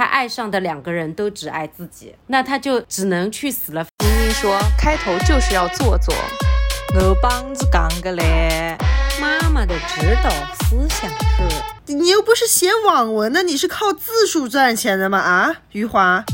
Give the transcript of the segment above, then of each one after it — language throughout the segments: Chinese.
他爱上的两个人都只爱自己，那他就只能去死了。明明说开头就是要做作，我帮子讲个嘞。妈妈的指导思想是：你又不是写网文的，你是靠字数赚钱的吗？啊，余华。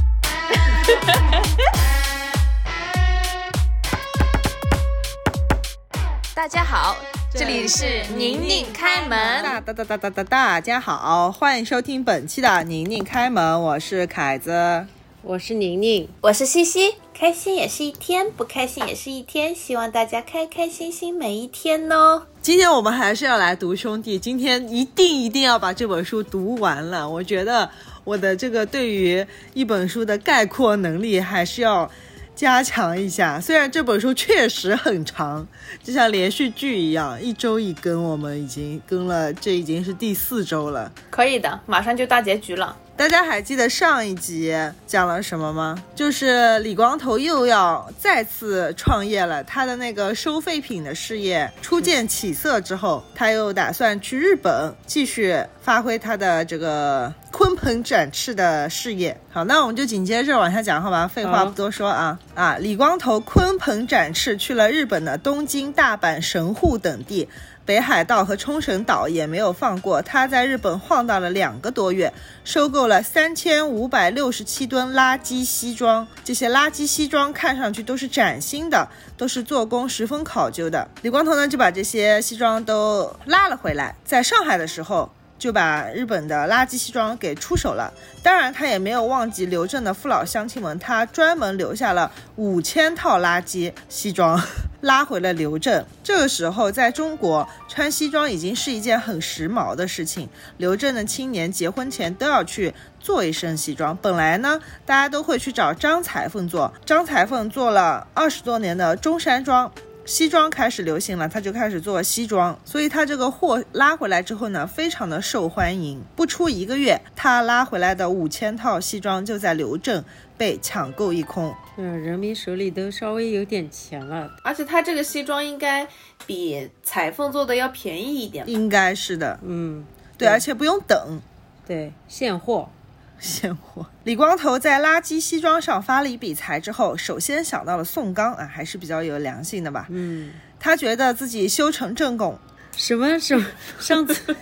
大家好，这里是宁宁开门。大大大大大大大家好，欢迎收听本期的宁宁开门，我是凯子，我是宁宁，我是西西。开心也是一天，不开心也是一天，希望大家开开心心每一天哦。今天我们还是要来读兄弟，今天一定一定要把这本书读完了。我觉得我的这个对于一本书的概括能力还是要。加强一下，虽然这本书确实很长，就像连续剧一样，一周一更，我们已经更了，这已经是第四周了。可以的，马上就大结局了。大家还记得上一集讲了什么吗？就是李光头又要再次创业了。他的那个收废品的事业初见起色之后，他又打算去日本继续发挥他的这个鲲鹏展翅的事业。好，那我们就紧接着往下讲，好吧？废话不多说啊啊！李光头鲲鹏展翅去了日本的东京、大阪、神户等地。北海道和冲绳岛也没有放过，他在日本晃荡了两个多月，收购了三千五百六十七吨垃圾西装。这些垃圾西装看上去都是崭新的，都是做工十分考究的。李光头呢就把这些西装都拉了回来，在上海的时候。就把日本的垃圾西装给出手了。当然，他也没有忘记刘镇的父老乡亲们，他专门留下了五千套垃圾西装，拉回了刘镇。这个时候，在中国穿西装已经是一件很时髦的事情。刘镇的青年结婚前都要去做一身西装。本来呢，大家都会去找张裁缝做，张裁缝做了二十多年的中山装。西装开始流行了，他就开始做西装，所以他这个货拉回来之后呢，非常的受欢迎。不出一个月，他拉回来的五千套西装就在刘镇被抢购一空。嗯，人民手里都稍微有点钱了，而且他这个西装应该比裁缝做的要便宜一点。应该是的，嗯，对，而且不用等，对，现货。现货，李光头在垃圾西装上发了一笔财之后，首先想到了宋刚啊，还是比较有良心的吧？嗯，他觉得自己修成正果。什么什么？上次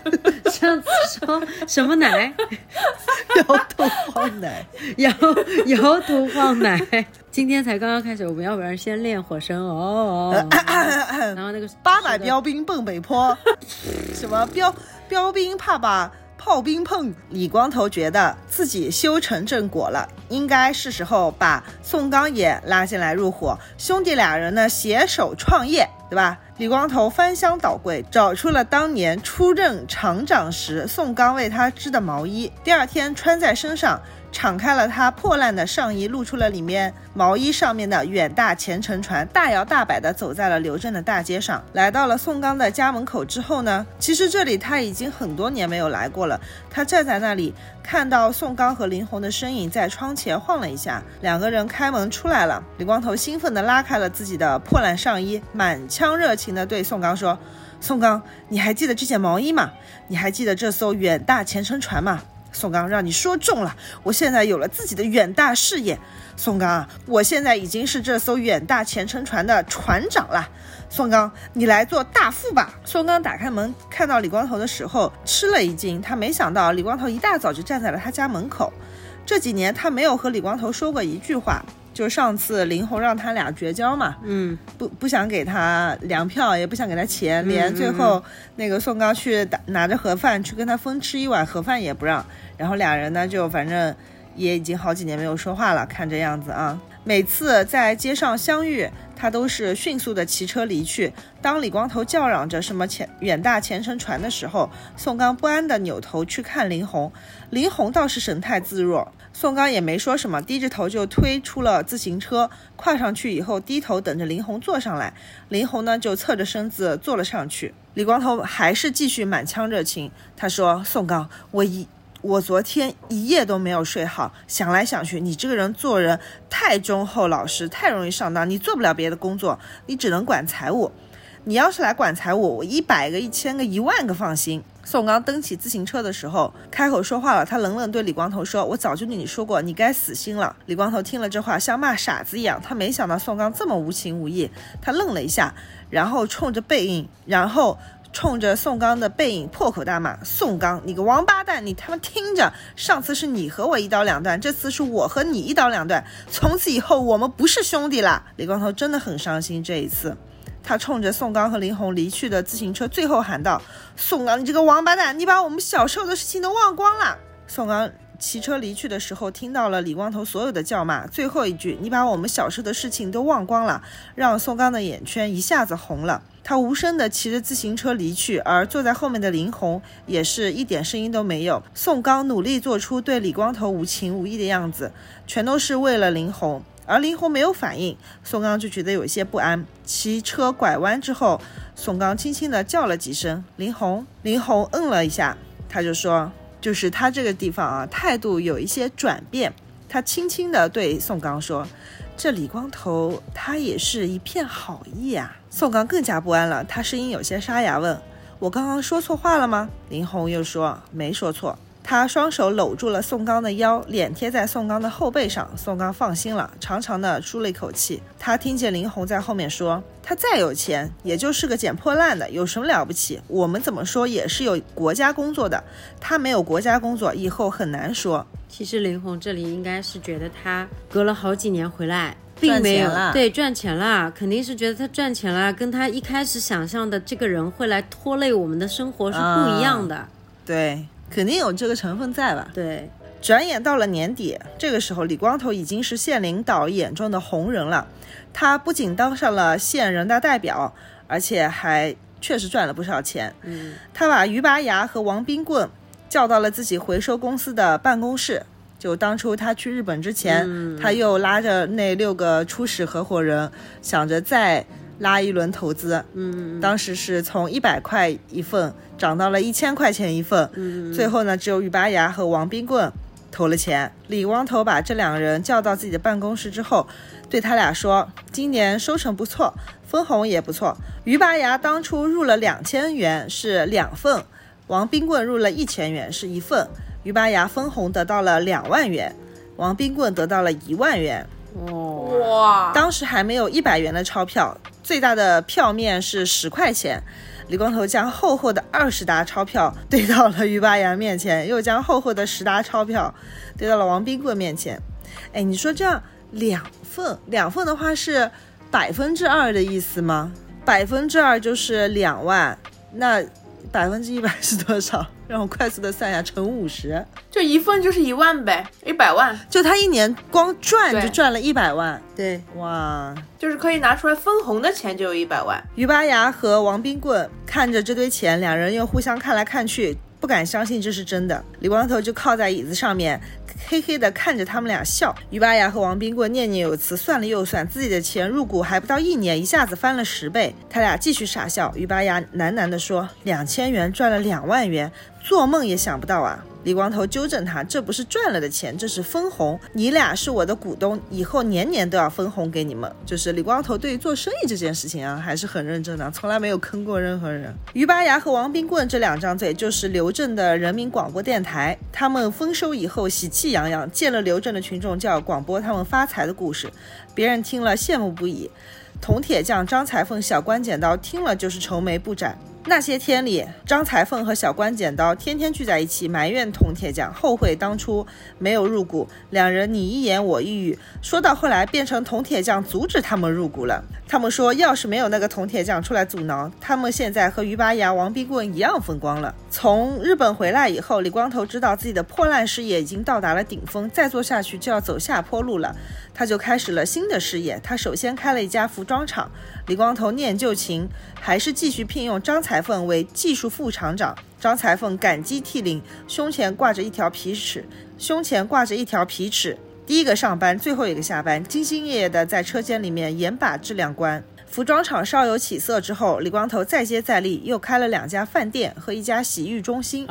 上次说什么奶？摇头晃奶，摇摇头晃奶。今天才刚刚开始，我们要不然先练火声哦。然后那个八百标兵奔北坡，什么标标兵怕把。炮兵碰李光头，觉得自己修成正果了，应该是时候把宋钢也拉进来入伙，兄弟俩人呢携手创业，对吧？李光头翻箱倒柜，找出了当年出任厂长时宋钢为他织的毛衣，第二天穿在身上。敞开了他破烂的上衣，露出了里面毛衣上面的远大前程船，大摇大摆地走在了刘镇的大街上。来到了宋刚的家门口之后呢，其实这里他已经很多年没有来过了。他站在那里，看到宋刚和林红的身影在窗前晃了。一下，两个人开门出来了。李光头兴奋地拉开了自己的破烂上衣，满腔热情地对宋刚说：“宋刚，你还记得这件毛衣吗？你还记得这艘远大前程船吗？”宋刚，让你说中了！我现在有了自己的远大事业。宋刚，我现在已经是这艘远大前程船的船长了。宋刚，你来做大副吧。宋刚打开门，看到李光头的时候吃了一惊，他没想到李光头一大早就站在了他家门口。这几年他没有和李光头说过一句话。就上次林红让他俩绝交嘛，嗯，不不想给他粮票，也不想给他钱，连最后那个宋刚去打拿着盒饭去跟他分吃一碗盒饭也不让，然后俩人呢就反正也已经好几年没有说话了，看这样子啊，每次在街上相遇，他都是迅速的骑车离去。当李光头叫嚷着什么前远大前程船的时候，宋刚不安的扭头去看林红，林红倒是神态自若。宋刚也没说什么，低着头就推出了自行车，跨上去以后低头等着林红坐上来。林红呢就侧着身子坐了上去。李光头还是继续满腔热情，他说：“宋刚，我一我昨天一夜都没有睡好，想来想去，你这个人做人太忠厚老实，太容易上当，你做不了别的工作，你只能管财务。你要是来管财务，我一百个、一千个、一万个放心。”宋刚蹬起自行车的时候，开口说话了。他冷冷对李光头说：“我早就对你说过，你该死心了。”李光头听了这话，像骂傻子一样。他没想到宋刚这么无情无义，他愣了一下，然后冲着背影，然后冲着宋刚的背影破口大骂：“宋刚，你个王八蛋！你他妈听着，上次是你和我一刀两断，这次是我和你一刀两断。从此以后，我们不是兄弟啦！”李光头真的很伤心，这一次。他冲着宋刚和林红离去的自行车，最后喊道：“宋刚，你这个王八蛋，你把我们小时候的事情都忘光了。”宋刚骑车离去的时候，听到了李光头所有的叫骂，最后一句：“你把我们小时候的事情都忘光了。”让宋刚的眼圈一下子红了。他无声地骑着自行车离去，而坐在后面的林红也是一点声音都没有。宋刚努力做出对李光头无情无义的样子，全都是为了林红。而林红没有反应，宋刚就觉得有些不安。骑车拐弯之后，宋刚轻轻地叫了几声“林红”，林红嗯了一下，他就说：“就是他这个地方啊，态度有一些转变。”他轻轻地对宋刚说：“这李光头他也是一片好意啊。”宋钢更加不安了，他声音有些沙哑，问：“我刚刚说错话了吗？”林红又说：“没说错。”他双手搂住了宋刚的腰，脸贴在宋刚的后背上。宋刚放心了，长长的舒了一口气。他听见林红在后面说：“他再有钱，也就是个捡破烂的，有什么了不起？我们怎么说也是有国家工作的。他没有国家工作，以后很难说。”其实林红这里应该是觉得他隔了好几年回来，并没有对赚钱了，肯定是觉得他赚钱了，跟他一开始想象的这个人会来拖累我们的生活是不一样的。对。肯定有这个成分在吧？对，转眼到了年底，这个时候李光头已经是县领导眼中的红人了。他不仅当上了县人大代表，而且还确实赚了不少钱。嗯，他把于拔牙和王冰棍叫到了自己回收公司的办公室。就当初他去日本之前，他又拉着那六个初始合伙人，想着再。拉一轮投资，嗯，当时是从一百块一份涨到了一千块钱一份，嗯，最后呢，只有于拔牙和王冰棍投了钱。李光头把这两个人叫到自己的办公室之后，对他俩说：“今年收成不错，分红也不错。于拔牙当初入了两千元是两份，王冰棍入了一千元是一份。于拔牙分红得到了两万元，王冰棍得到了一万元。哇，当时还没有一百元的钞票。”最大的票面是十块钱，李光头将厚厚的二十沓钞票堆到了于八阳面前，又将厚厚的十沓钞票堆到了王冰棍面前。哎，你说这样两份，两份的话是百分之二的意思吗？百分之二就是两万，那。百分之一百是多少？让我快速的算一下，乘五十，就一份就是一万呗，一百万。就他一年光赚就赚了一百万，对，哇，就是可以拿出来分红的钱就有一百万。于拔牙和王冰棍看着这堆钱，两人又互相看来看去，不敢相信这是真的。李光头就靠在椅子上面。嘿嘿的看着他们俩笑，于巴牙和王冰棍念念有词，算了又算，自己的钱入股还不到一年，一下子翻了十倍。他俩继续傻笑，于巴牙喃喃地说：“两千元赚了两万元，做梦也想不到啊。”李光头纠正他：“这不是赚了的钱，这是分红。你俩是我的股东，以后年年都要分红给你们。”就是李光头对于做生意这件事情啊，还是很认真的，从来没有坑过任何人。于八牙和王冰棍这两张嘴，就是刘镇的人民广播电台。他们丰收以后喜气洋洋，见了刘镇的群众就要广播他们发财的故事，别人听了羡慕不已。铜铁匠张裁缝、小关剪刀听了就是愁眉不展。那些天里，张裁缝和小关剪刀天天聚在一起，埋怨铜铁匠，后悔当初没有入股。两人你一言我一语，说到后来变成铜铁匠阻止他们入股了。他们说，要是没有那个铜铁匠出来阻挠，他们现在和于拔牙、王冰棍一样风光了。从日本回来以后，李光头知道自己的破烂事业已经到达了顶峰，再做下去就要走下坡路了。他就开始了新的事业。他首先开了一家服装厂。李光头念旧情，还是继续聘用张裁缝为技术副厂长。张裁缝感激涕零，胸前挂着一条皮尺，胸前挂着一条皮尺。第一个上班，最后一个下班，兢兢业业地在车间里面严把质量关。服装厂稍有起色之后，李光头再接再厉，又开了两家饭店和一家洗浴中心，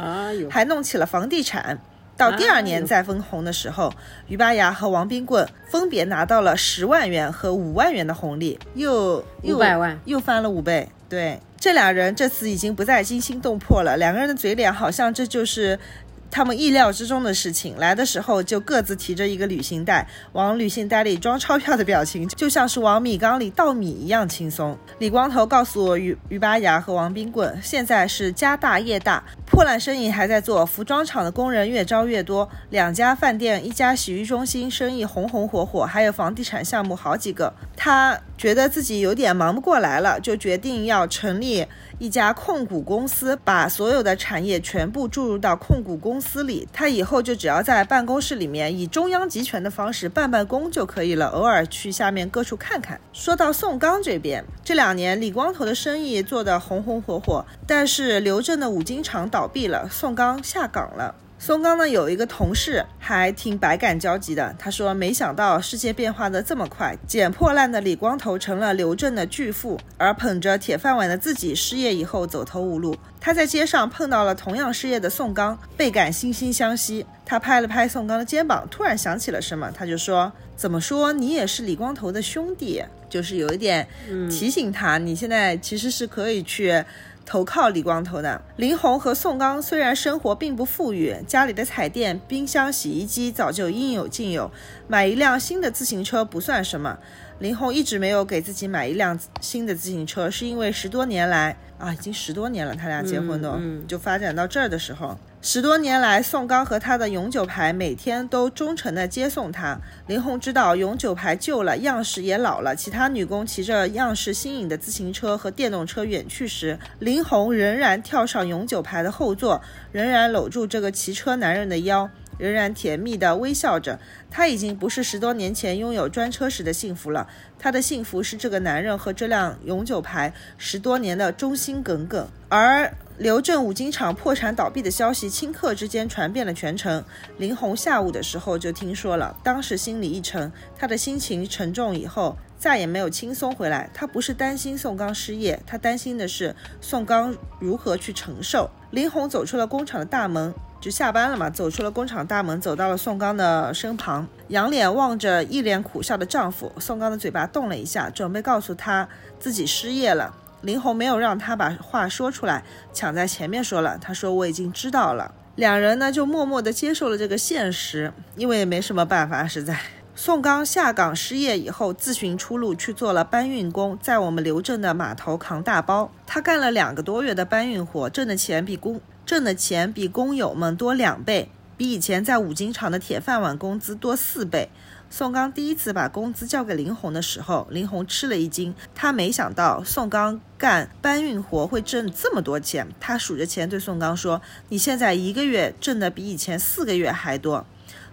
还弄起了房地产。到第二年再分红的时候，于巴牙和王冰棍分别拿到了十万元和五万元的红利，又又百万，又翻了五倍。对，这俩人这次已经不再惊心动魄了，两个人的嘴脸好像这就是。他们意料之中的事情，来的时候就各自提着一个旅行袋，往旅行袋里装钞票的表情，就像是往米缸里倒米一样轻松。李光头告诉我，于于巴牙和王冰棍现在是家大业大，破烂生意还在做，服装厂的工人越招越多，两家饭店，一家洗浴中心，生意红红火火，还有房地产项目好几个。他觉得自己有点忙不过来了，就决定要成立。一家控股公司把所有的产业全部注入到控股公司里，他以后就只要在办公室里面以中央集权的方式办办公就可以了，偶尔去下面各处看看。说到宋刚这边，这两年李光头的生意做得红红火火，但是刘正的五金厂倒闭了，宋刚下岗了。宋刚呢有一个同事还挺百感交集的，他说没想到世界变化的这么快，捡破烂的李光头成了刘正的巨富，而捧着铁饭碗的自己失业以后走投无路。他在街上碰到了同样失业的宋刚，倍感惺惺相惜。他拍了拍宋刚的肩膀，突然想起了什么，他就说：“怎么说你也是李光头的兄弟？”就是有一点提醒他，你现在其实是可以去。投靠李光头的林红和宋刚虽然生活并不富裕，家里的彩电、冰箱、洗衣机早就应有尽有，买一辆新的自行车不算什么。林红一直没有给自己买一辆新的自行车，是因为十多年来啊，已经十多年了，他俩结婚都就发展到这儿的时候。十多年来，宋刚和他的永久牌每天都忠诚地接送他。林红知道永久牌旧了，样式也老了。其他女工骑着样式新颖的自行车和电动车远去时，林红仍然跳上永久牌的后座，仍然搂住这个骑车男人的腰，仍然甜蜜地微笑着。他已经不是十多年前拥有专车时的幸福了，他的幸福是这个男人和这辆永久牌十多年的忠心耿耿。而刘正五金厂破产倒闭的消息，顷刻之间传遍了全城。林红下午的时候就听说了，当时心里一沉，他的心情沉重，以后再也没有轻松回来。他不是担心宋刚失业，他担心的是宋刚如何去承受。林红走出了工厂的大门，就下班了嘛，走出了工厂大门，走到了宋刚的身旁，仰脸望着一脸苦笑的丈夫。宋刚的嘴巴动了一下，准备告诉他自己失业了。林红没有让他把话说出来，抢在前面说了。他说：“我已经知道了。”两人呢就默默地接受了这个现实，因为没什么办法。实在，宋刚下岗失业以后，自寻出路去做了搬运工，在我们刘镇的码头扛大包。他干了两个多月的搬运活，挣的钱比工挣的钱比工友们多两倍，比以前在五金厂的铁饭碗工资多四倍。宋刚第一次把工资交给林红的时候，林红吃了一惊。他没想到宋刚干搬运活会挣这么多钱。他数着钱对宋刚说：“你现在一个月挣的比以前四个月还多。”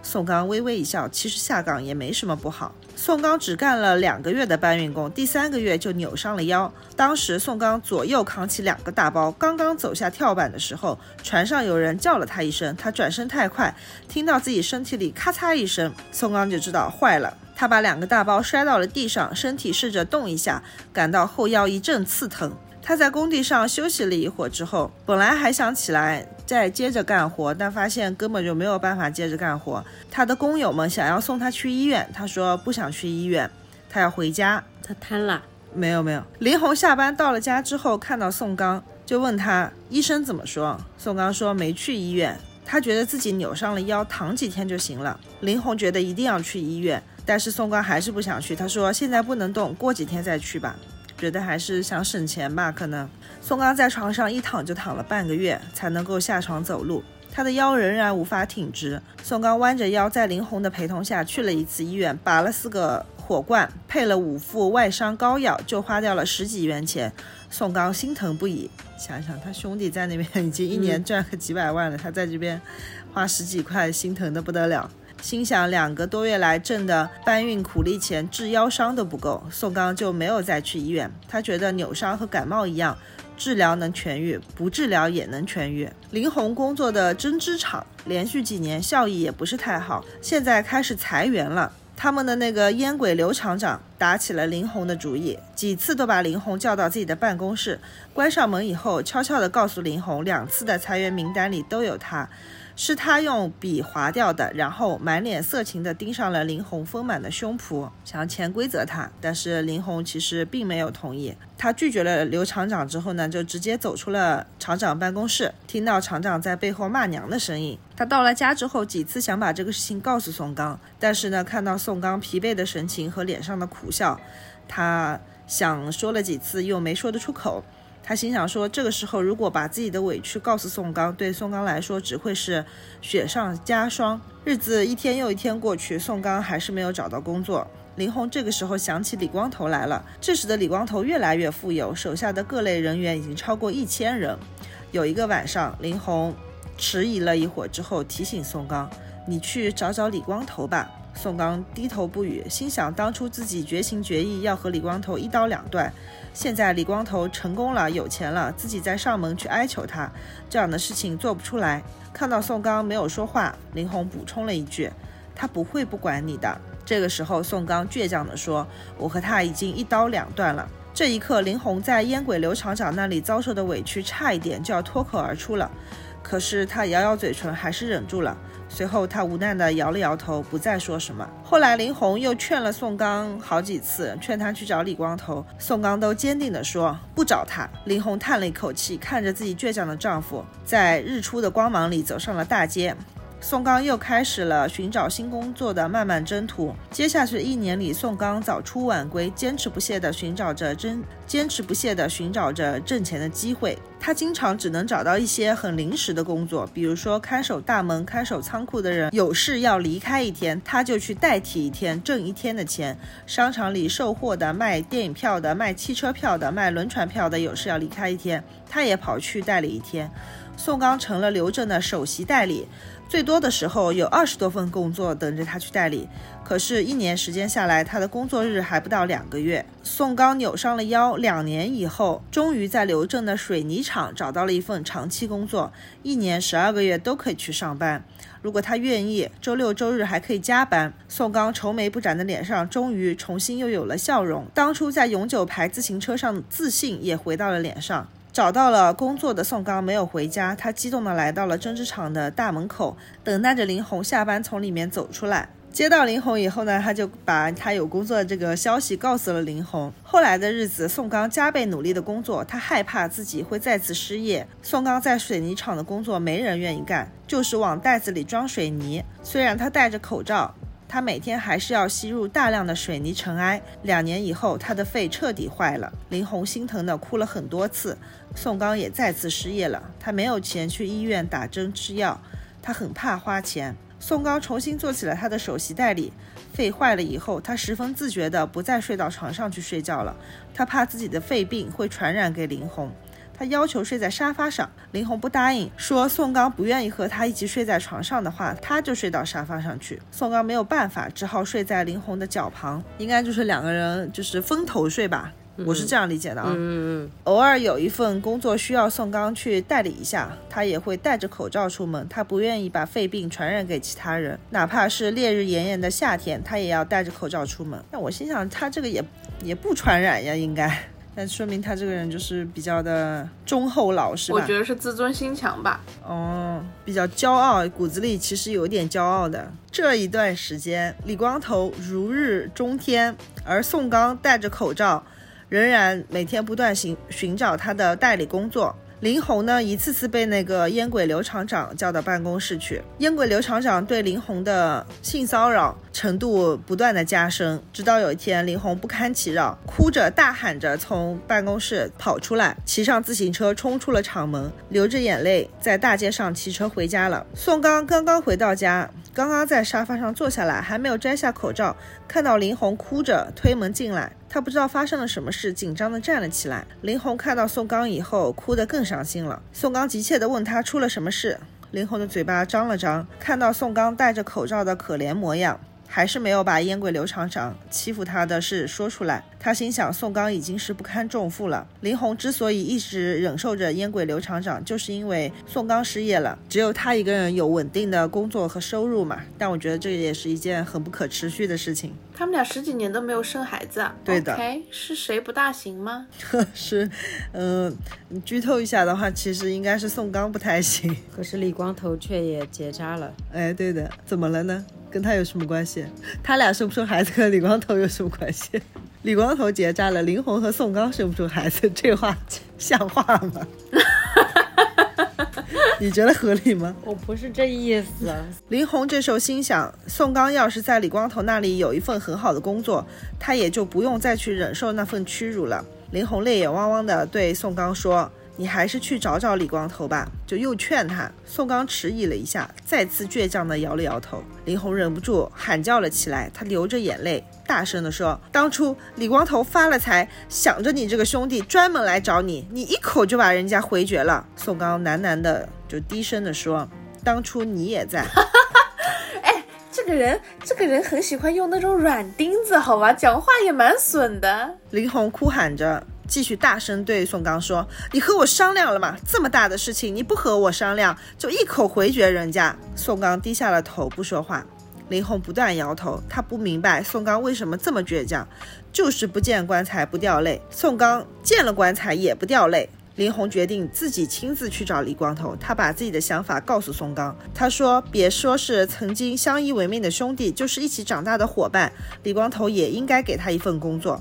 宋刚微微一笑，其实下岗也没什么不好。宋刚只干了两个月的搬运工，第三个月就扭伤了腰。当时宋刚左右扛起两个大包，刚刚走下跳板的时候，船上有人叫了他一声，他转身太快，听到自己身体里咔嚓一声，宋刚就知道坏了。他把两个大包摔到了地上，身体试着动一下，感到后腰一阵刺疼。他在工地上休息了一会儿之后，本来还想起来再接着干活，但发现根本就没有办法接着干活。他的工友们想要送他去医院，他说不想去医院，他要回家。他瘫了？没有没有。林红下班到了家之后，看到宋刚，就问他医生怎么说。宋刚说没去医院，他觉得自己扭伤了腰，躺几天就行了。林红觉得一定要去医院，但是宋刚还是不想去。他说现在不能动，过几天再去吧。觉得还是想省钱吧，可能宋刚在床上一躺就躺了半个月，才能够下床走路。他的腰仍然无法挺直。宋刚弯着腰，在林红的陪同下去了一次医院，拔了四个火罐，配了五副外伤膏药，就花掉了十几元钱。宋刚心疼不已，想想他兄弟在那边已经一年赚个几百万了，他在这边花十几块，心疼的不得了。心想两个多月来挣的搬运苦力钱治腰伤都不够，宋刚就没有再去医院。他觉得扭伤和感冒一样，治疗能痊愈，不治疗也能痊愈。林红工作的针织厂连续几年效益也不是太好，现在开始裁员了。他们的那个烟鬼刘厂长打起了林红的主意，几次都把林红叫到自己的办公室，关上门以后，悄悄地告诉林红，两次的裁员名单里都有他。是他用笔划掉的，然后满脸色情地盯上了林红丰满的胸脯，想要潜规则他。但是林红其实并没有同意，他拒绝了刘厂长之后呢，就直接走出了厂长办公室，听到厂长在背后骂娘的声音。他到了家之后，几次想把这个事情告诉宋刚，但是呢，看到宋刚疲惫的神情和脸上的苦笑，他想说了几次又没说得出口。他心想说，这个时候如果把自己的委屈告诉宋刚，对宋刚来说只会是雪上加霜。日子一天又一天过去，宋刚还是没有找到工作。林红这个时候想起李光头来了。这时的李光头越来越富有，手下的各类人员已经超过一千人。有一个晚上，林红迟疑了一会儿之后，提醒宋刚：“你去找找李光头吧。”宋刚低头不语，心想：当初自己绝情绝义要和李光头一刀两断，现在李光头成功了，有钱了，自己再上门去哀求他，这样的事情做不出来。看到宋刚没有说话，林红补充了一句：“他不会不管你的。”这个时候，宋刚倔强地说：“我和他已经一刀两断了。”这一刻，林红在烟鬼刘厂长那里遭受的委屈，差一点就要脱口而出了，可是他咬咬嘴唇，还是忍住了。随后，他无奈地摇了摇头，不再说什么。后来，林红又劝了宋刚好几次，劝他去找李光头。宋刚都坚定地说不找他。林红叹了一口气，看着自己倔强的丈夫，在日出的光芒里走上了大街。宋刚又开始了寻找新工作的漫漫征途。接下去一年里，宋刚早出晚归，坚持不懈地寻找着真，坚持不懈地寻找着挣钱的机会。他经常只能找到一些很临时的工作，比如说看守大门、看守仓库的人有事要离开一天，他就去代替一天，挣一天的钱。商场里售货的、卖电影票的、卖汽车票的、卖轮船票的有事要离开一天，他也跑去代理一天。宋刚成了刘正的首席代理。最多的时候有二十多份工作等着他去代理，可是，一年时间下来，他的工作日还不到两个月。宋刚扭伤了腰，两年以后，终于在刘正的水泥厂找到了一份长期工作，一年十二个月都可以去上班。如果他愿意，周六周日还可以加班。宋刚愁眉不展的脸上终于重新又有了笑容，当初在永久牌自行车上的自信也回到了脸上。找到了工作的宋刚没有回家，他激动地来到了针织厂的大门口，等待着林红下班从里面走出来。接到林红以后呢，他就把他有工作的这个消息告诉了林红。后来的日子，宋刚加倍努力的工作，他害怕自己会再次失业。宋刚在水泥厂的工作没人愿意干，就是往袋子里装水泥。虽然他戴着口罩。他每天还是要吸入大量的水泥尘埃。两年以后，他的肺彻底坏了。林红心疼的哭了很多次。宋刚也再次失业了，他没有钱去医院打针吃药，他很怕花钱。宋刚重新做起了他的首席代理。肺坏了以后，他十分自觉的不再睡到床上去睡觉了，他怕自己的肺病会传染给林红。他要求睡在沙发上，林红不答应，说宋刚不愿意和他一起睡在床上的话，他就睡到沙发上去。宋刚没有办法，只好睡在林红的脚旁，应该就是两个人就是分头睡吧，我是这样理解的啊。嗯嗯。偶尔有一份工作需要宋刚去代理一下，他也会戴着口罩出门，他不愿意把肺病传染给其他人，哪怕是烈日炎炎的夏天，他也要戴着口罩出门。那我心想，他这个也也不传染呀，应该。那说明他这个人就是比较的忠厚老实吧？我觉得是自尊心强吧。哦，比较骄傲，骨子里其实有点骄傲的。这一段时间，李光头如日中天，而宋刚戴着口罩，仍然每天不断寻寻找他的代理工作。林红呢，一次次被那个烟鬼刘厂长叫到办公室去。烟鬼刘厂长对林红的性骚扰程度不断的加深，直到有一天，林红不堪其扰，哭着大喊着从办公室跑出来，骑上自行车冲出了厂门，流着眼泪在大街上骑车回家了。宋刚刚刚回到家，刚刚在沙发上坐下来，还没有摘下口罩，看到林红哭着推门进来。他不知道发生了什么事，紧张地站了起来。林红看到宋刚以后，哭得更伤心了。宋刚急切地问他出了什么事。林红的嘴巴张了张，看到宋刚戴着口罩的可怜模样，还是没有把烟鬼刘厂长欺负他的事说出来。他心想，宋刚已经是不堪重负了。林红之所以一直忍受着烟鬼刘厂长，就是因为宋刚失业了，只有他一个人有稳定的工作和收入嘛。但我觉得这也是一件很不可持续的事情。他们俩十几年都没有生孩子啊，对的。是谁不大行吗？是，嗯，剧透一下的话，其实应该是宋刚不太行。可是李光头却也结扎了。哎，对的，怎么了呢？跟他有什么关系？他俩生不出孩子和李光头有什么关系？李光头结扎了，林红和宋刚生不出孩子，这话像话吗？你觉得合理吗？我不是这意思。林红这时候心想，宋刚要是在李光头那里有一份很好的工作，他也就不用再去忍受那份屈辱了。林红泪眼汪汪的对宋刚说。你还是去找找李光头吧，就又劝他。宋刚迟疑了一下，再次倔强地摇了摇头。林红忍不住喊叫了起来，他流着眼泪，大声地说：“当初李光头发了财，想着你这个兄弟，专门来找你，你一口就把人家回绝了。”宋刚喃喃的就低声地说：“当初你也在。”哎，这个人，这个人很喜欢用那种软钉子，好吧，讲话也蛮损的。林红哭喊着。继续大声对宋刚说：“你和我商量了吗？这么大的事情，你不和我商量，就一口回绝人家。”宋刚低下了头，不说话。林红不断摇头，他不明白宋刚为什么这么倔强，就是不见棺材不掉泪。宋刚见了棺材也不掉泪。林红决定自己亲自去找李光头，他把自己的想法告诉宋刚。他说：“别说是曾经相依为命的兄弟，就是一起长大的伙伴，李光头也应该给他一份工作。”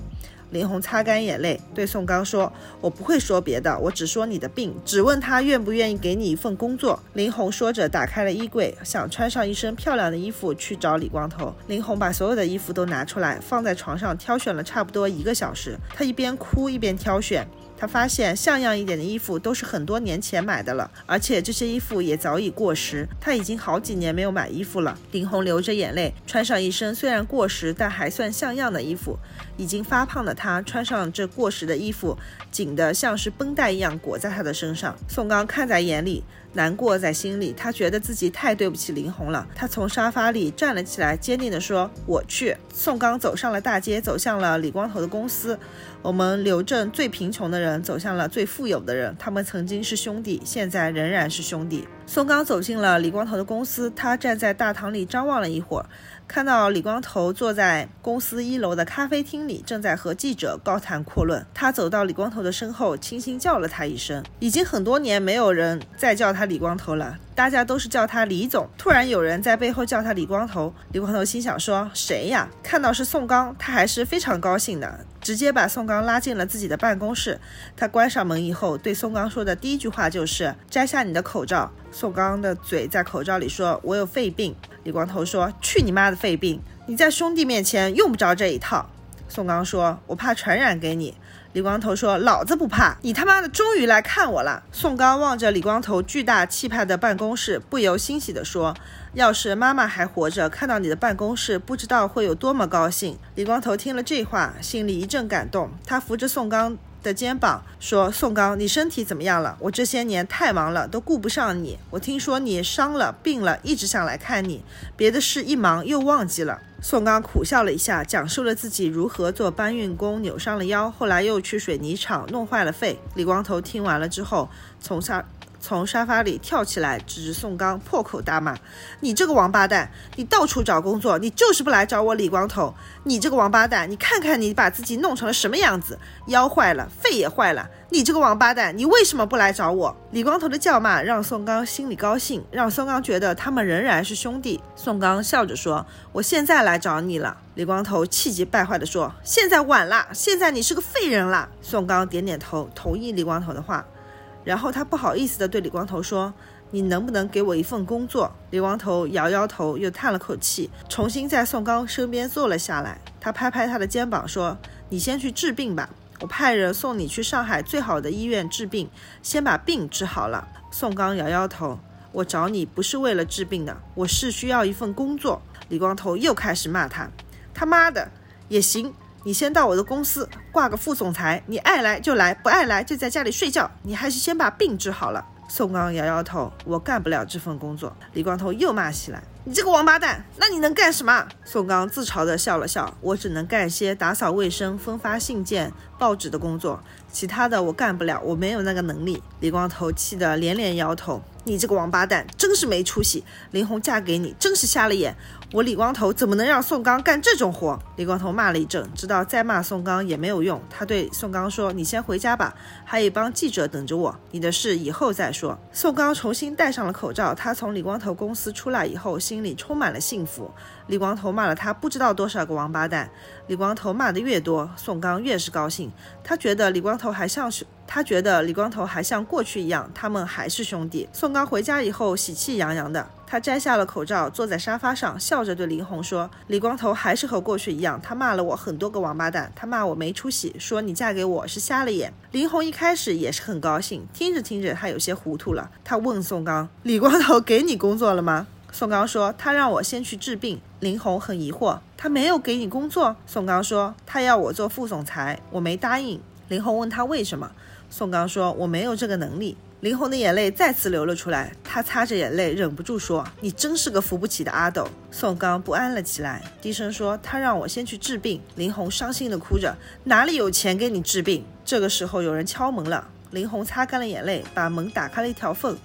林红擦干眼泪，对宋刚说：“我不会说别的，我只说你的病，只问他愿不愿意给你一份工作。”林红说着，打开了衣柜，想穿上一身漂亮的衣服去找李光头。林红把所有的衣服都拿出来，放在床上，挑选了差不多一个小时。她一边哭一边挑选。他发现像样一点的衣服都是很多年前买的了，而且这些衣服也早已过时。他已经好几年没有买衣服了。林红流着眼泪，穿上一身虽然过时但还算像样的衣服。已经发胖的他穿上这过时的衣服，紧的像是绷带一样裹在他的身上。宋刚看在眼里。难过在心里，他觉得自己太对不起林红了。他从沙发里站了起来，坚定地说：“我去。”宋刚走上了大街，走向了李光头的公司。我们刘镇最贫穷的人走向了最富有的人，他们曾经是兄弟，现在仍然是兄弟。宋刚走进了李光头的公司，他站在大堂里张望了一会儿。看到李光头坐在公司一楼的咖啡厅里，正在和记者高谈阔论。他走到李光头的身后，轻轻叫了他一声。已经很多年没有人再叫他李光头了，大家都是叫他李总。突然有人在背后叫他李光头，李光头心想说：“谁呀？”看到是宋刚，他还是非常高兴的，直接把宋刚拉进了自己的办公室。他关上门以后，对宋刚说的第一句话就是：“摘下你的口罩。”宋刚的嘴在口罩里说：“我有肺病。”李光头说：“去你妈的肺病！你在兄弟面前用不着这一套。”宋刚说：“我怕传染给你。”李光头说：“老子不怕！你他妈的终于来看我了。”宋刚望着李光头巨大气派的办公室，不由欣喜地说：“要是妈妈还活着，看到你的办公室，不知道会有多么高兴。”李光头听了这话，心里一阵感动，他扶着宋刚。的肩膀说：“宋刚，你身体怎么样了？我这些年太忙了，都顾不上你。我听说你伤了、病了，一直想来看你，别的事一忙又忘记了。”宋刚苦笑了一下，讲述了自己如何做搬运工扭伤了腰，后来又去水泥厂弄坏了肺。李光头听完了之后，从下。从沙发里跳起来，指着宋刚破口大骂：“你这个王八蛋！你到处找工作，你就是不来找我李光头！你这个王八蛋！你看看你把自己弄成了什么样子，腰坏了，肺也坏了！你这个王八蛋！你为什么不来找我？”李光头的叫骂让宋刚心里高兴，让宋刚觉得他们仍然是兄弟。宋刚笑着说：“我现在来找你了。”李光头气急败坏地说：“现在晚了，现在你是个废人了。”宋刚点点头，同意李光头的话。然后他不好意思地对李光头说：“你能不能给我一份工作？”李光头摇摇头，又叹了口气，重新在宋刚身边坐了下来。他拍拍他的肩膀说：“你先去治病吧，我派人送你去上海最好的医院治病，先把病治好了。”宋刚摇摇头：“我找你不是为了治病的，我是需要一份工作。”李光头又开始骂他：“他妈的，也行。”你先到我的公司挂个副总裁，你爱来就来，不爱来就在家里睡觉。你还是先把病治好了。宋刚摇摇头，我干不了这份工作。李光头又骂起来。你这个王八蛋，那你能干什么？宋刚自嘲地笑了笑，我只能干些打扫卫生、分发信件、报纸的工作，其他的我干不了，我没有那个能力。李光头气得连连摇头。你这个王八蛋，真是没出息！林红嫁给你，真是瞎了眼。我李光头怎么能让宋刚干这种活？李光头骂了一阵，知道再骂宋刚也没有用，他对宋刚说：“你先回家吧，还有一帮记者等着我，你的事以后再说。”宋刚重新戴上了口罩。他从李光头公司出来以后，心里充满了幸福。李光头骂了他不知道多少个王八蛋。李光头骂的越多，宋刚越是高兴。他觉得李光头还像是。他觉得李光头还像过去一样，他们还是兄弟。宋刚回家以后喜气洋洋的，他摘下了口罩，坐在沙发上，笑着对林红说：“李光头还是和过去一样，他骂了我很多个王八蛋，他骂我没出息，说你嫁给我是瞎了眼。”林红一开始也是很高兴，听着听着他有些糊涂了。他问宋刚：“李光头给你工作了吗？”宋刚说：“他让我先去治病。”林红很疑惑：“他没有给你工作？”宋刚说：“他要我做副总裁，我没答应。”林红问他为什么。宋刚说：“我没有这个能力。”林红的眼泪再次流了出来，他擦着眼泪，忍不住说：“你真是个扶不起的阿斗。”宋刚不安了起来，低声说：“他让我先去治病。”林红伤心的哭着：“哪里有钱给你治病？”这个时候有人敲门了，林红擦干了眼泪，把门打开了一条缝。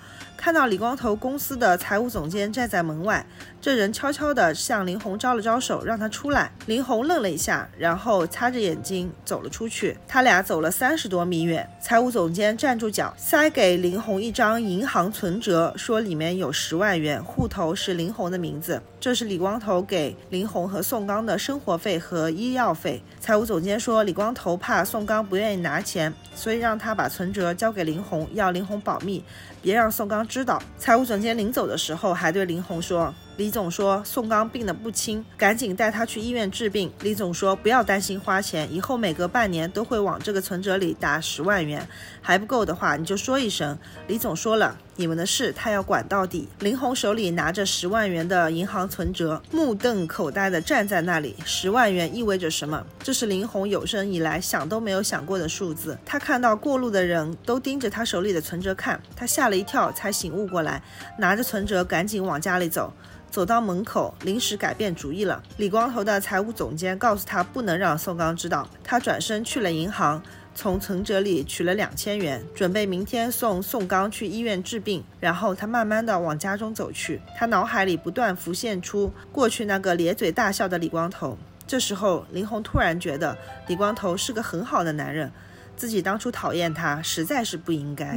看到李光头公司的财务总监站在门外，这人悄悄地向林红招了招手，让他出来。林红愣了一下，然后擦着眼睛走了出去。他俩走了三十多米远，财务总监站住脚，塞给林红一张银行存折，说里面有十万元，户头是林红的名字。这是李光头给林红和宋刚的生活费和医药费。财务总监说，李光头怕宋刚不愿意拿钱，所以让他把存折交给林红，要林红保密。别让宋刚知道。财务总监临走的时候还对林红说：“李总说宋刚病得不轻，赶紧带他去医院治病。”李总说：“不要担心花钱，以后每隔半年都会往这个存折里打十万元，还不够的话你就说一声。”李总说了。你们的事，他要管到底。林红手里拿着十万元的银行存折，目瞪口呆地站在那里。十万元意味着什么？这是林红有生以来想都没有想过的数字。他看到过路的人都盯着他手里的存折看，他吓了一跳，才醒悟过来，拿着存折赶紧往家里走。走到门口，临时改变主意了。李光头的财务总监告诉他，不能让宋刚知道。他转身去了银行。从存折里取了两千元，准备明天送宋刚去医院治病。然后他慢慢的往家中走去，他脑海里不断浮现出过去那个咧嘴大笑的李光头。这时候，林红突然觉得李光头是个很好的男人。自己当初讨厌他，实在是不应该。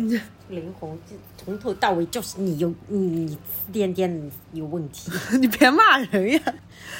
林红，从头到尾就是你有你你点点有问题，你别骂人呀。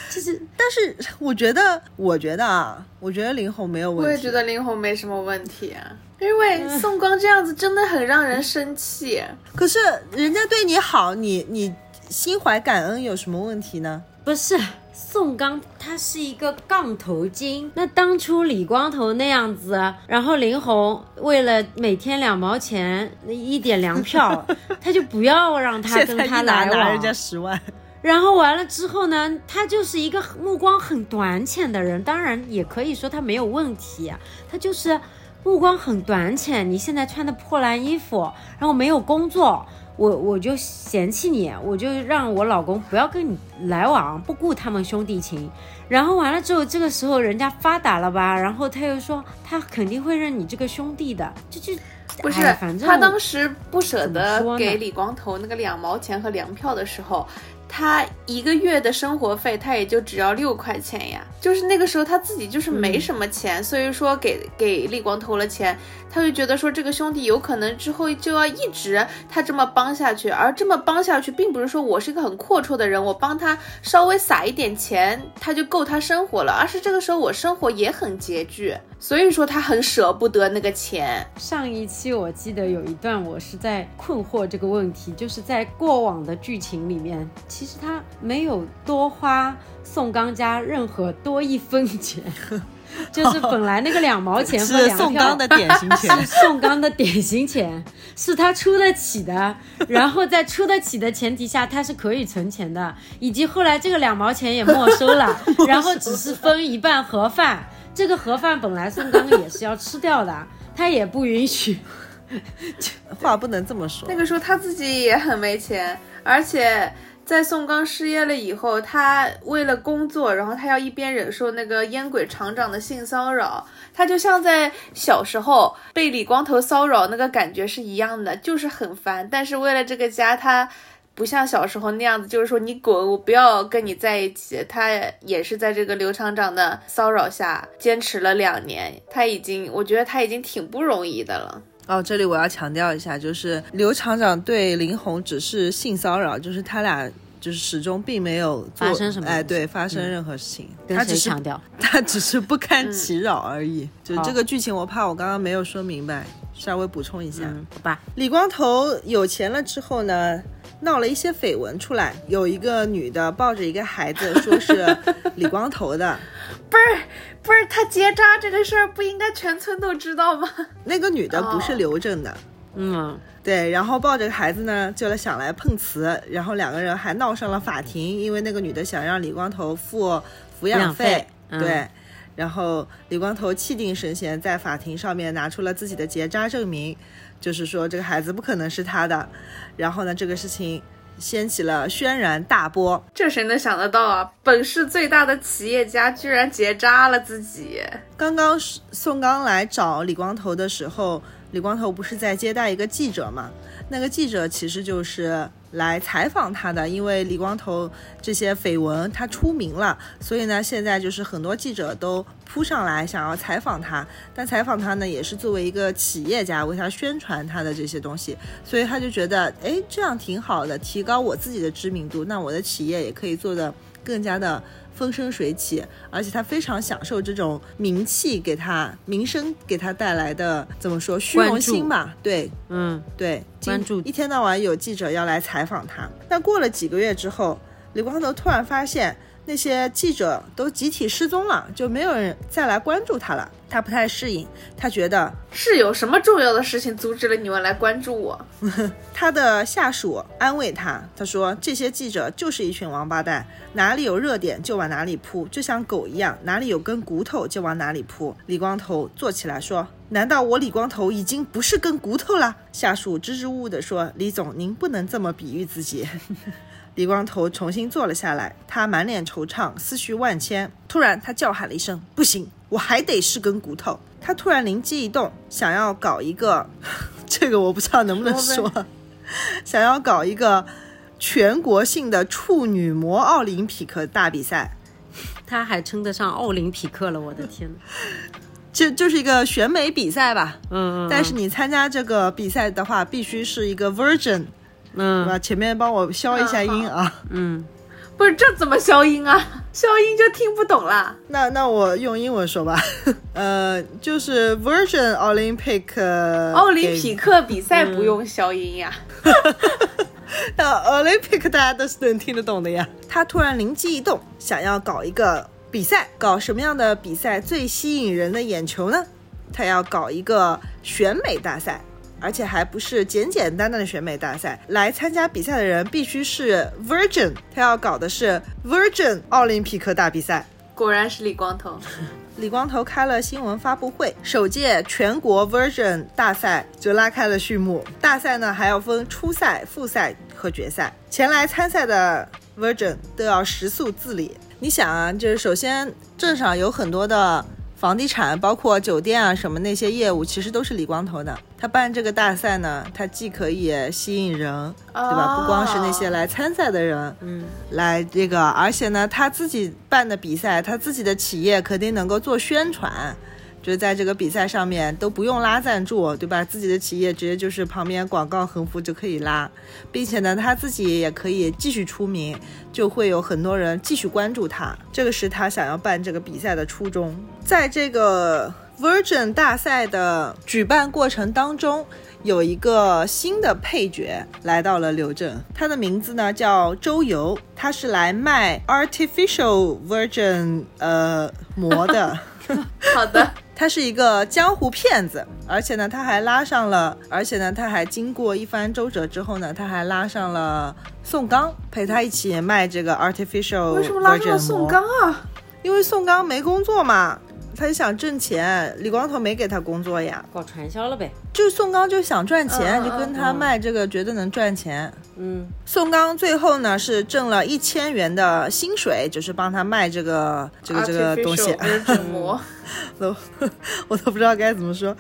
其实，但是我觉得，我觉得啊，我觉得林红没有问题。我也觉得林红没什么问题啊，因为宋光这样子真的很让人生气。可是人家对你好，你你心怀感恩有什么问题呢？不是。宋刚他是一个杠头精，那当初李光头那样子，然后林红为了每天两毛钱一点粮票，他就不要让他跟他来往，拿人家十万，然后完了之后呢，他就是一个目光很短浅的人，当然也可以说他没有问题，他就是目光很短浅。你现在穿的破烂衣服，然后没有工作。我我就嫌弃你，我就让我老公不要跟你来往，不顾他们兄弟情。然后完了之后，这个时候人家发达了吧？然后他又说他肯定会认你这个兄弟的，就就不是。反正他当时不舍得给李光头那个两毛钱和粮票的时候。他一个月的生活费，他也就只要六块钱呀。就是那个时候他自己就是没什么钱，所以说给给李光投了钱，他就觉得说这个兄弟有可能之后就要一直他这么帮下去，而这么帮下去，并不是说我是一个很阔绰的人，我帮他稍微撒一点钱，他就够他生活了，而是这个时候我生活也很拮据，所以说他很舍不得那个钱。上一期我记得有一段我是在困惑这个问题，就是在过往的剧情里面。其实他没有多花宋刚家任何多一分钱，就是本来那个两毛钱和宋刚的典型钱，是宋刚的典型钱，是他出得起的。然后在出得起的前提下，他是可以存钱的。以及后来这个两毛钱也没收了，然后只是分一半盒饭。这个盒饭本来宋刚也是要吃掉的，他也不允许。话不能这么说。那个时候他自己也很没钱，而且。在宋刚失业了以后，他为了工作，然后他要一边忍受那个烟鬼厂长的性骚扰，他就像在小时候被李光头骚扰那个感觉是一样的，就是很烦。但是为了这个家，他。不像小时候那样子，就是说你滚，我不要跟你在一起。他也是在这个刘厂长的骚扰下坚持了两年，他已经，我觉得他已经挺不容易的了。哦，这里我要强调一下，就是刘厂长对林红只是性骚扰，就是他俩就是始终并没有发生什么，哎，对，发生任何事情。他只是强调，他只是不堪其扰而已。就这个剧情，我怕我刚刚没有说明白，稍微补充一下，好吧？李光头有钱了之后呢？闹了一些绯闻出来，有一个女的抱着一个孩子，说是 李光头的，不是不是，他结扎这个事儿不应该全村都知道吗？那个女的不是刘正的，嗯，对，然后抱着孩子呢，就来想来碰瓷，然后两个人还闹上了法庭，因为那个女的想让李光头付抚养费，对，然后李光头气定神闲，在法庭上面拿出了自己的结扎证明。就是说这个孩子不可能是他的，然后呢，这个事情掀起了轩然大波。这谁能想得到啊？本市最大的企业家居然结扎了自己。刚刚宋刚来找李光头的时候，李光头不是在接待一个记者吗？那个记者其实就是来采访他的，因为李光头这些绯闻他出名了，所以呢，现在就是很多记者都扑上来想要采访他。但采访他呢，也是作为一个企业家为他宣传他的这些东西，所以他就觉得，哎，这样挺好的，提高我自己的知名度，那我的企业也可以做得更加的。风生水起，而且他非常享受这种名气给他名声给他带来的怎么说虚荣心吧？对，嗯，对，关注一天到晚有记者要来采访他。但过了几个月之后，李光头突然发现。那些记者都集体失踪了，就没有人再来关注他了。他不太适应，他觉得是有什么重要的事情阻止了你们来关注我。他的下属安慰他，他说：“这些记者就是一群王八蛋，哪里有热点就往哪里扑，就像狗一样，哪里有根骨头就往哪里扑。”李光头坐起来说：“难道我李光头已经不是根骨头了？”下属支支吾吾地说：“李总，您不能这么比喻自己。”李光头重新坐了下来，他满脸惆怅，思绪万千。突然，他叫喊了一声：“不行，我还得是根骨头！”他突然灵机一动，想要搞一个，这个我不知道能不能说，想要搞一个全国性的处女膜奥林匹克大比赛。他还称得上奥林匹克了，我的天 就就是一个选美比赛吧。嗯嗯。但是你参加这个比赛的话，必须是一个 virgin。嗯，前面帮我消一下音啊。嗯，不是这怎么消音啊？消音就听不懂了。那那我用英文说吧。呃，就是 Version Olympic 奥林匹克比赛不用消音呀。那 Olympic 大家都是能听得懂的呀。他突然灵机一动，想要搞一个比赛，搞什么样的比赛最吸引人的眼球呢？他要搞一个选美大赛。而且还不是简简单单的选美大赛，来参加比赛的人必须是 Virgin，他要搞的是 Virgin 奥林匹克大比赛。果然是李光头，李光头开了新闻发布会，首届全国 Virgin 大赛就拉开了序幕。大赛呢还要分初赛、复赛和决赛，前来参赛的 Virgin 都要食宿自理。你想啊，就是首先镇上有很多的。房地产包括酒店啊什么那些业务，其实都是李光头的。他办这个大赛呢，他既可以吸引人，对吧？不光是那些来参赛的人，嗯，来这个，而且呢，他自己办的比赛，他自己的企业肯定能够做宣传。就在这个比赛上面都不用拉赞助，对吧？自己的企业直接就是旁边广告横幅就可以拉，并且呢，他自己也可以继续出名，就会有很多人继续关注他。这个是他想要办这个比赛的初衷。在这个 Virgin 大赛的举办过程当中，有一个新的配角来到了刘镇，他的名字呢叫周游，他是来卖 Artificial Virgin 呃 膜的。好的。他是一个江湖骗子，而且呢，他还拉上了，而且呢，他还经过一番周折之后呢，他还拉上了宋刚陪他一起卖这个 artificial。为什么拉上了宋刚啊？因为宋刚没工作嘛，他就想挣钱。李光头没给他工作呀，搞传销了呗。就宋刚就想赚钱，就跟他卖这个，觉得能赚钱。嗯，宋刚最后呢是挣了一千元的薪水，就是帮他卖这个这个这个东西。都 我都不知道该怎么说，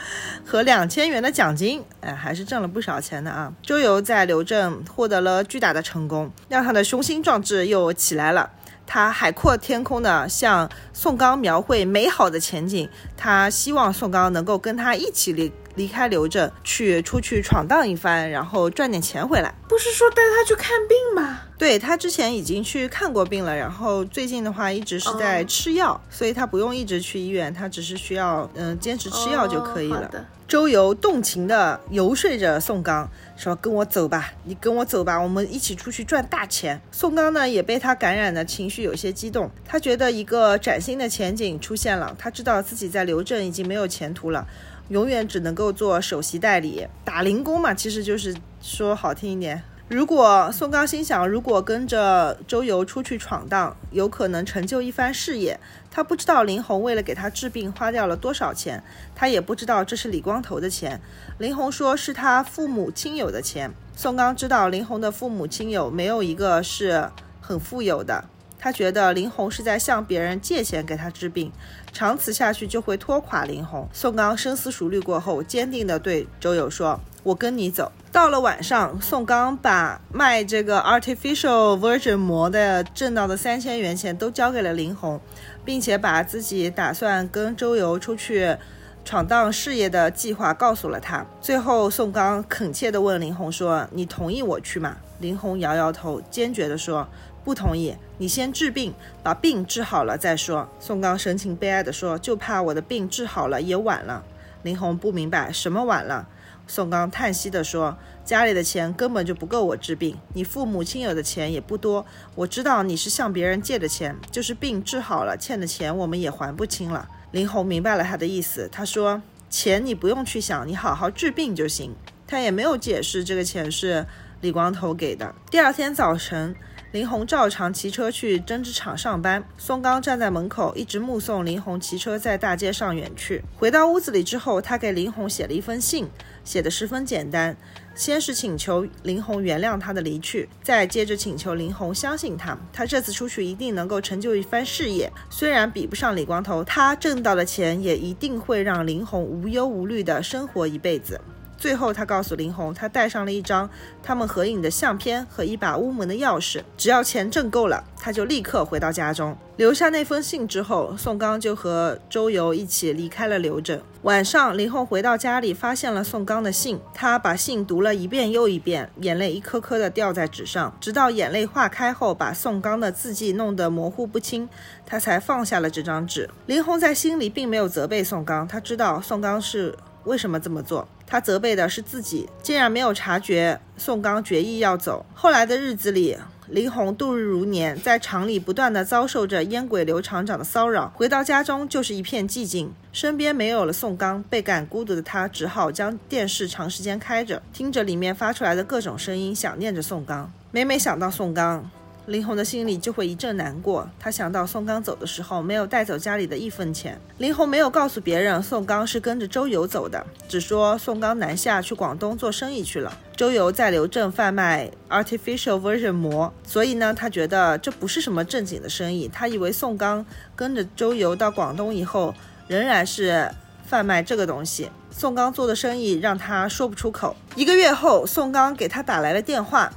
和两千元的奖金，哎，还是挣了不少钱的啊。周游在刘镇获得了巨大的成功，让他的雄心壮志又起来了。他海阔天空的向宋刚描绘美好的前景，他希望宋刚能够跟他一起离离离开刘镇，去出去闯荡一番，然后赚点钱回来。不是说带他去看病吗？对他之前已经去看过病了，然后最近的话一直是在吃药，所以他不用一直去医院，他只是需要嗯坚持吃药就可以了。周游动情地游说着宋刚，说：“跟我走吧，你跟我走吧，我们一起出去赚大钱。”宋刚呢也被他感染的情绪有些激动，他觉得一个崭新的前景出现了，他知道自己在刘镇已经没有前途了，永远只能够做首席代理，打零工嘛，其实就是说好听一点。如果宋刚心想，如果跟着周游出去闯荡，有可能成就一番事业。他不知道林红为了给他治病花掉了多少钱，他也不知道这是李光头的钱。林红说是他父母亲友的钱。宋刚知道林红的父母亲友没有一个是很富有的，他觉得林红是在向别人借钱给他治病，长此下去就会拖垮林红。宋刚深思熟虑过后，坚定地对周友说：“我跟你走。”到了晚上，宋刚把卖这个 artificial virgin 膜的挣到的三千元钱都交给了林红，并且把自己打算跟周游出去闯荡事业的计划告诉了他。最后，宋刚恳切地问林红说：“你同意我去吗？”林红摇摇头，坚决地说：“不同意。你先治病，把病治好了再说。”宋刚神情悲哀地说：“就怕我的病治好了也晚了。”林红不明白什么晚了。宋刚叹息地说：“家里的钱根本就不够我治病，你父母亲友的钱也不多。我知道你是向别人借的钱，就是病治好了，欠的钱我们也还不清了。”林红明白了他的意思，他说：“钱你不用去想，你好好治病就行。”他也没有解释这个钱是李光头给的。第二天早晨。林红照常骑车去针织厂上班，宋刚站在门口，一直目送林红骑车在大街上远去。回到屋子里之后，他给林红写了一封信，写的十分简单。先是请求林红原谅他的离去，再接着请求林红相信他，他这次出去一定能够成就一番事业。虽然比不上李光头，他挣到的钱也一定会让林红无忧无虑的生活一辈子。最后，他告诉林红，他带上了一张他们合影的相片和一把屋门的钥匙。只要钱挣够了，他就立刻回到家中，留下那封信之后，宋刚就和周游一起离开了刘镇。晚上，林红回到家里，发现了宋刚的信，他把信读了一遍又一遍，眼泪一颗颗的掉在纸上，直到眼泪化开后，把宋刚的字迹弄得模糊不清，他才放下了这张纸。林红在心里并没有责备宋刚，他知道宋刚是为什么这么做。他责备的是自己，竟然没有察觉宋刚决意要走。后来的日子里，林红度日如年，在厂里不断的遭受着烟鬼刘厂长的骚扰。回到家中就是一片寂静，身边没有了宋刚，倍感孤独的他只好将电视长时间开着，听着里面发出来的各种声音，想念着宋刚。每每想到宋刚。林红的心里就会一阵难过。他想到宋刚走的时候没有带走家里的一分钱。林红没有告诉别人宋刚是跟着周游走的，只说宋刚南下去广东做生意去了。周游在刘镇贩卖 artificial version 膜，所以呢，他觉得这不是什么正经的生意。他以为宋刚跟着周游到广东以后，仍然是贩卖这个东西。宋刚做的生意让他说不出口。一个月后，宋刚给他打来了电话。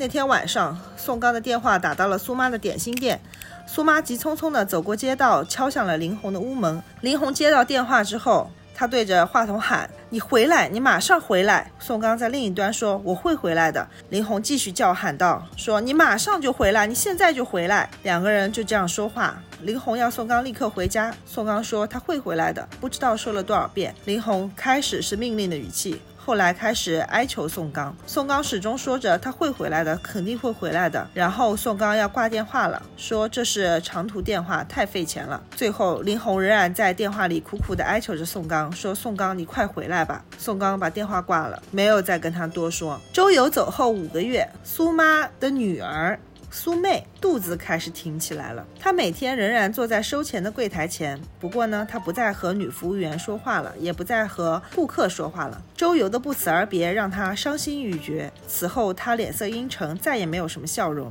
那天晚上，宋刚的电话打到了苏妈的点心店，苏妈急匆匆地走过街道，敲响了林红的屋门。林红接到电话之后，他对着话筒喊：“你回来，你马上回来！”宋刚在另一端说：“我会回来的。”林红继续叫喊道：“说你马上就回来，你现在就回来。”两个人就这样说话。林红要宋刚立刻回家，宋刚说他会回来的。不知道说了多少遍，林红开始是命令的语气。后来开始哀求宋刚，宋刚始终说着他会回来的，肯定会回来的。然后宋刚要挂电话了，说这是长途电话，太费钱了。最后林红仍然在电话里苦苦地哀求着宋刚，说宋刚你快回来吧。宋刚把电话挂了，没有再跟他多说。周游走后五个月，苏妈的女儿。苏妹肚子开始挺起来了。她每天仍然坐在收钱的柜台前，不过呢，她不再和女服务员说话了，也不再和顾客说话了。周游的不辞而别让她伤心欲绝。此后，她脸色阴沉，再也没有什么笑容。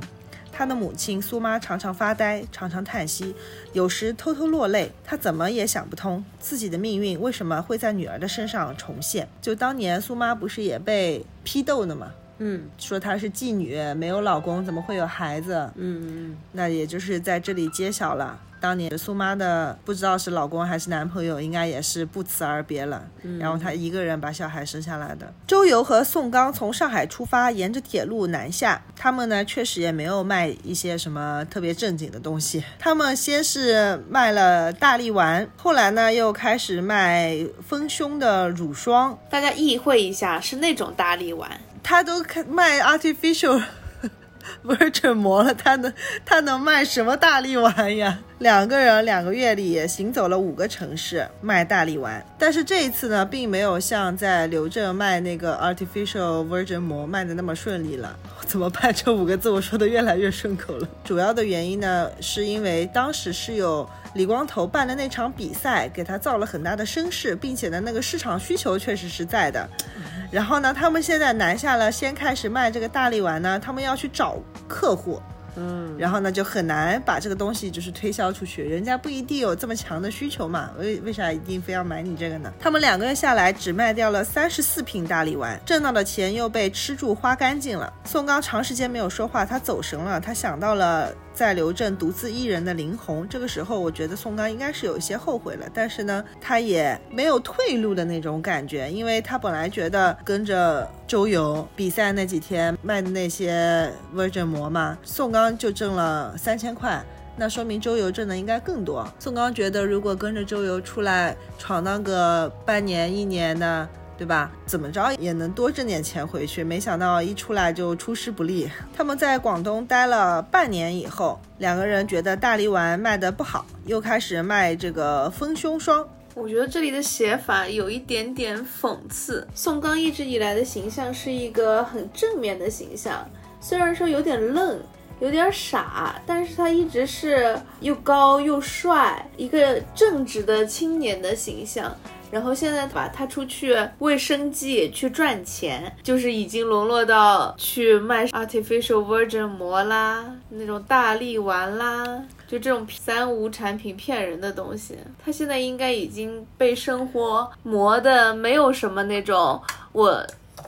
她的母亲苏妈常常发呆，常常叹息，有时偷偷落泪。她怎么也想不通自己的命运为什么会在女儿的身上重现。就当年苏妈不是也被批斗的吗？嗯，说她是妓女，没有老公，怎么会有孩子？嗯嗯，那也就是在这里揭晓了。当年苏妈的不知道是老公还是男朋友，应该也是不辞而别了。嗯然后她一个人把小孩生下来的。周游和宋刚从上海出发，沿着铁路南下。他们呢，确实也没有卖一些什么特别正经的东西。他们先是卖了大力丸，后来呢，又开始卖丰胸的乳霜。大家意会一下，是那种大力丸。他都开卖 artificial。不是整膜了，他能他能卖什么大力丸呀？两个人两个月里行走了五个城市卖大力丸，但是这一次呢，并没有像在刘镇卖那个 artificial virgin 膜卖的那么顺利了。怎么办？这五个字我说的越来越顺口了。主要的原因呢，是因为当时是有李光头办的那场比赛，给他造了很大的声势，并且呢，那个市场需求确实是在的。然后呢，他们现在南下了，先开始卖这个大力丸呢，他们要去找客户。嗯，然后呢，就很难把这个东西就是推销出去，人家不一定有这么强的需求嘛，为为啥一定非要买你这个呢？他们两个月下来只卖掉了三十四瓶大力丸，挣到的钱又被吃住花干净了。宋刚长时间没有说话，他走神了，他想到了。在刘镇独自一人的林红，这个时候我觉得宋刚应该是有一些后悔了，但是呢，他也没有退路的那种感觉，因为他本来觉得跟着周游比赛那几天卖的那些 Virgin 膜嘛，宋刚就挣了三千块，那说明周游挣的应该更多。宋刚觉得如果跟着周游出来闯荡个半年一年的。对吧？怎么着也能多挣点钱回去。没想到一出来就出师不利。他们在广东待了半年以后，两个人觉得大力丸卖的不好，又开始卖这个丰胸霜。我觉得这里的写法有一点点讽刺。宋刚一直以来的形象是一个很正面的形象，虽然说有点愣，有点傻，但是他一直是又高又帅，一个正直的青年的形象。然后现在把他出去为生计去赚钱，就是已经沦落到去卖 artificial virgin 膜啦，那种大力丸啦，就这种三无产品骗人的东西。他现在应该已经被生活磨得没有什么那种我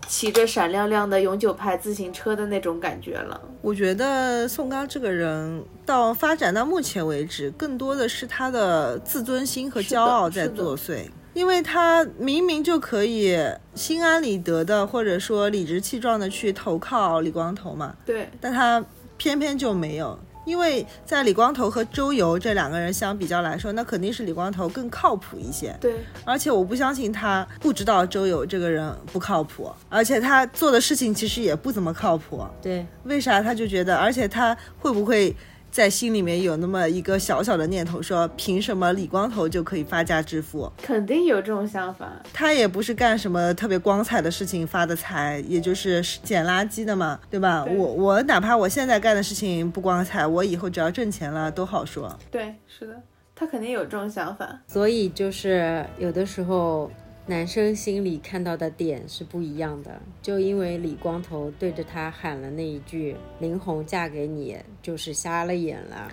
骑着闪亮亮的永久牌自行车的那种感觉了。我觉得宋刚这个人到发展到目前为止，更多的是他的自尊心和骄傲在作祟。因为他明明就可以心安理得的，或者说理直气壮的去投靠李光头嘛，对，但他偏偏就没有。因为在李光头和周游这两个人相比较来说，那肯定是李光头更靠谱一些。对，而且我不相信他不知道周游这个人不靠谱，而且他做的事情其实也不怎么靠谱。对，为啥他就觉得？而且他会不会？在心里面有那么一个小小的念头，说凭什么李光头就可以发家致富？肯定有这种想法。他也不是干什么特别光彩的事情发的财，也就是捡垃圾的嘛，对吧？我我哪怕我现在干的事情不光彩，我以后只要挣钱了都好说。对，是的，他肯定有这种想法。所以就是有的时候。男生心里看到的点是不一样的，就因为李光头对着他喊了那一句“林红嫁给你”，就是瞎了眼了。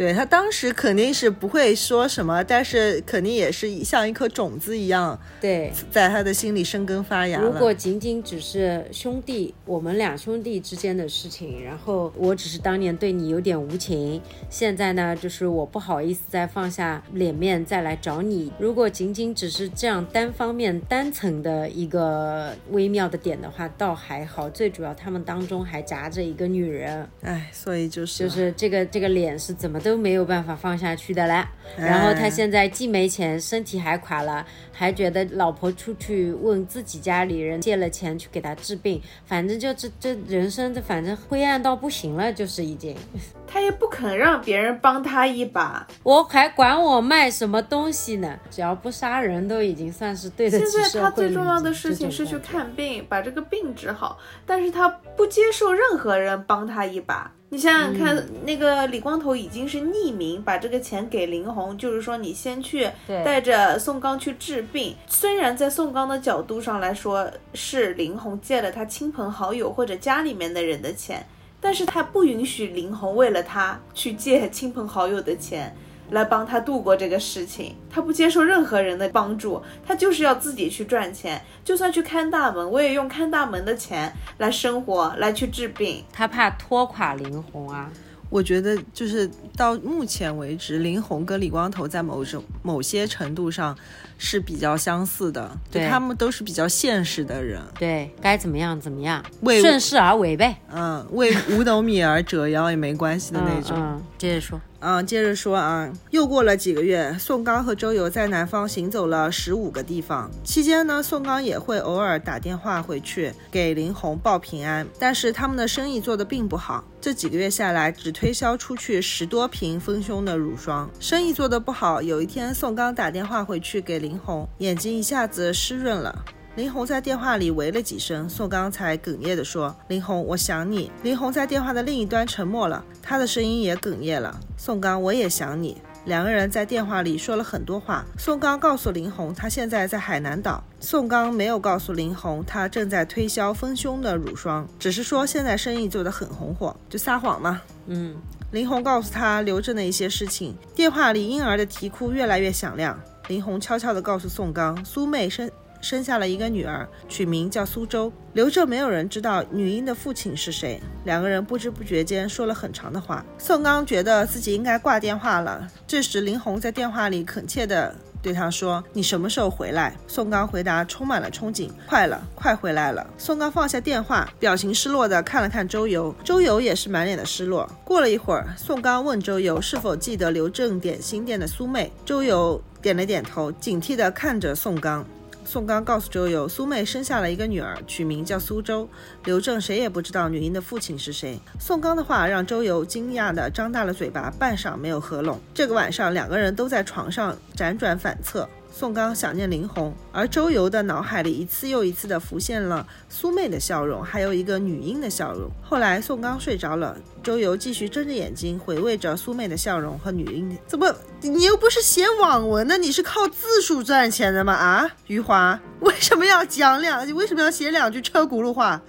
对他当时肯定是不会说什么，但是肯定也是像一颗种子一样，对，在他的心里生根发芽如果仅仅只是兄弟，我们两兄弟之间的事情，然后我只是当年对你有点无情，现在呢，就是我不好意思再放下脸面再来找你。如果仅仅只是这样单方面单层的一个微妙的点的话，倒还好。最主要他们当中还夹着一个女人，哎，所以就是就是这个这个脸是怎么都。都没有办法放下去的了。然后他现在既没钱，身体还垮了，还觉得老婆出去问自己家里人借了钱去给他治病，反正就这这人生这反正灰暗到不行了，就是已经。他也不肯让别人帮他一把，我还管我卖什么东西呢？只要不杀人，都已经算是对得起现在他最重要的事情是去看病，把这个病治好，但是他不接受任何人帮他一把。你想想看，那个李光头已经是匿名把这个钱给林红，就是说你先去带着宋刚去治病。虽然在宋刚的角度上来说是林红借了他亲朋好友或者家里面的人的钱，但是他不允许林红为了他去借亲朋好友的钱。来帮他度过这个事情，他不接受任何人的帮助，他就是要自己去赚钱，就算去看大门，我也用看大门的钱来生活，来去治病。他怕拖垮林红啊。我觉得就是到目前为止，林红跟李光头在某种某些程度上是比较相似的，对他们都是比较现实的人，对该怎么样怎么样，为顺势而为呗，嗯，为五斗米而折腰也没关系的那种。嗯，接着说。嗯，接着说啊，又过了几个月，宋刚和周游在南方行走了十五个地方。期间呢，宋刚也会偶尔打电话回去给林红报平安，但是他们的生意做得并不好。这几个月下来，只推销出去十多瓶丰胸的乳霜，生意做得不好。有一天，宋刚打电话回去给林红，眼睛一下子湿润了。林红在电话里喂了几声，宋刚才哽咽地说：“林红，我想你。”林红在电话的另一端沉默了，他的声音也哽咽了。宋刚，我也想你。两个人在电话里说了很多话。宋刚告诉林红，他现在在海南岛。宋刚没有告诉林红，他正在推销丰胸的乳霜，只是说现在生意做得很红火，就撒谎嘛。嗯。林红告诉他刘正的一些事情。电话里婴儿的啼哭越来越响亮。林红悄悄地告诉宋刚，苏妹生。生下了一个女儿，取名叫苏州。刘正没有人知道女婴的父亲是谁。两个人不知不觉间说了很长的话。宋刚觉得自己应该挂电话了。这时林红在电话里恳切地对他说：“你什么时候回来？”宋刚回答，充满了憧憬：“快了，快回来了。”宋刚放下电话，表情失落地看了看周游，周游也是满脸的失落。过了一会儿，宋刚问周游是否记得刘正点心店的苏妹。周游点了点头，警惕地看着宋刚。宋刚告诉周游，苏妹生下了一个女儿，取名叫苏州。刘正谁也不知道女婴的父亲是谁。宋刚的话让周游惊讶的张大了嘴巴，半晌没有合拢。这个晚上，两个人都在床上辗转反侧。宋刚想念林红，而周游的脑海里一次又一次地浮现了苏妹的笑容，还有一个女婴的笑容。后来宋刚睡着了，周游继续睁着眼睛回味着苏妹的笑容和女婴。怎么，你又不是写网文的，你是靠字数赚钱的吗？啊，余华，为什么要讲两？为什么要写两句车轱辘话？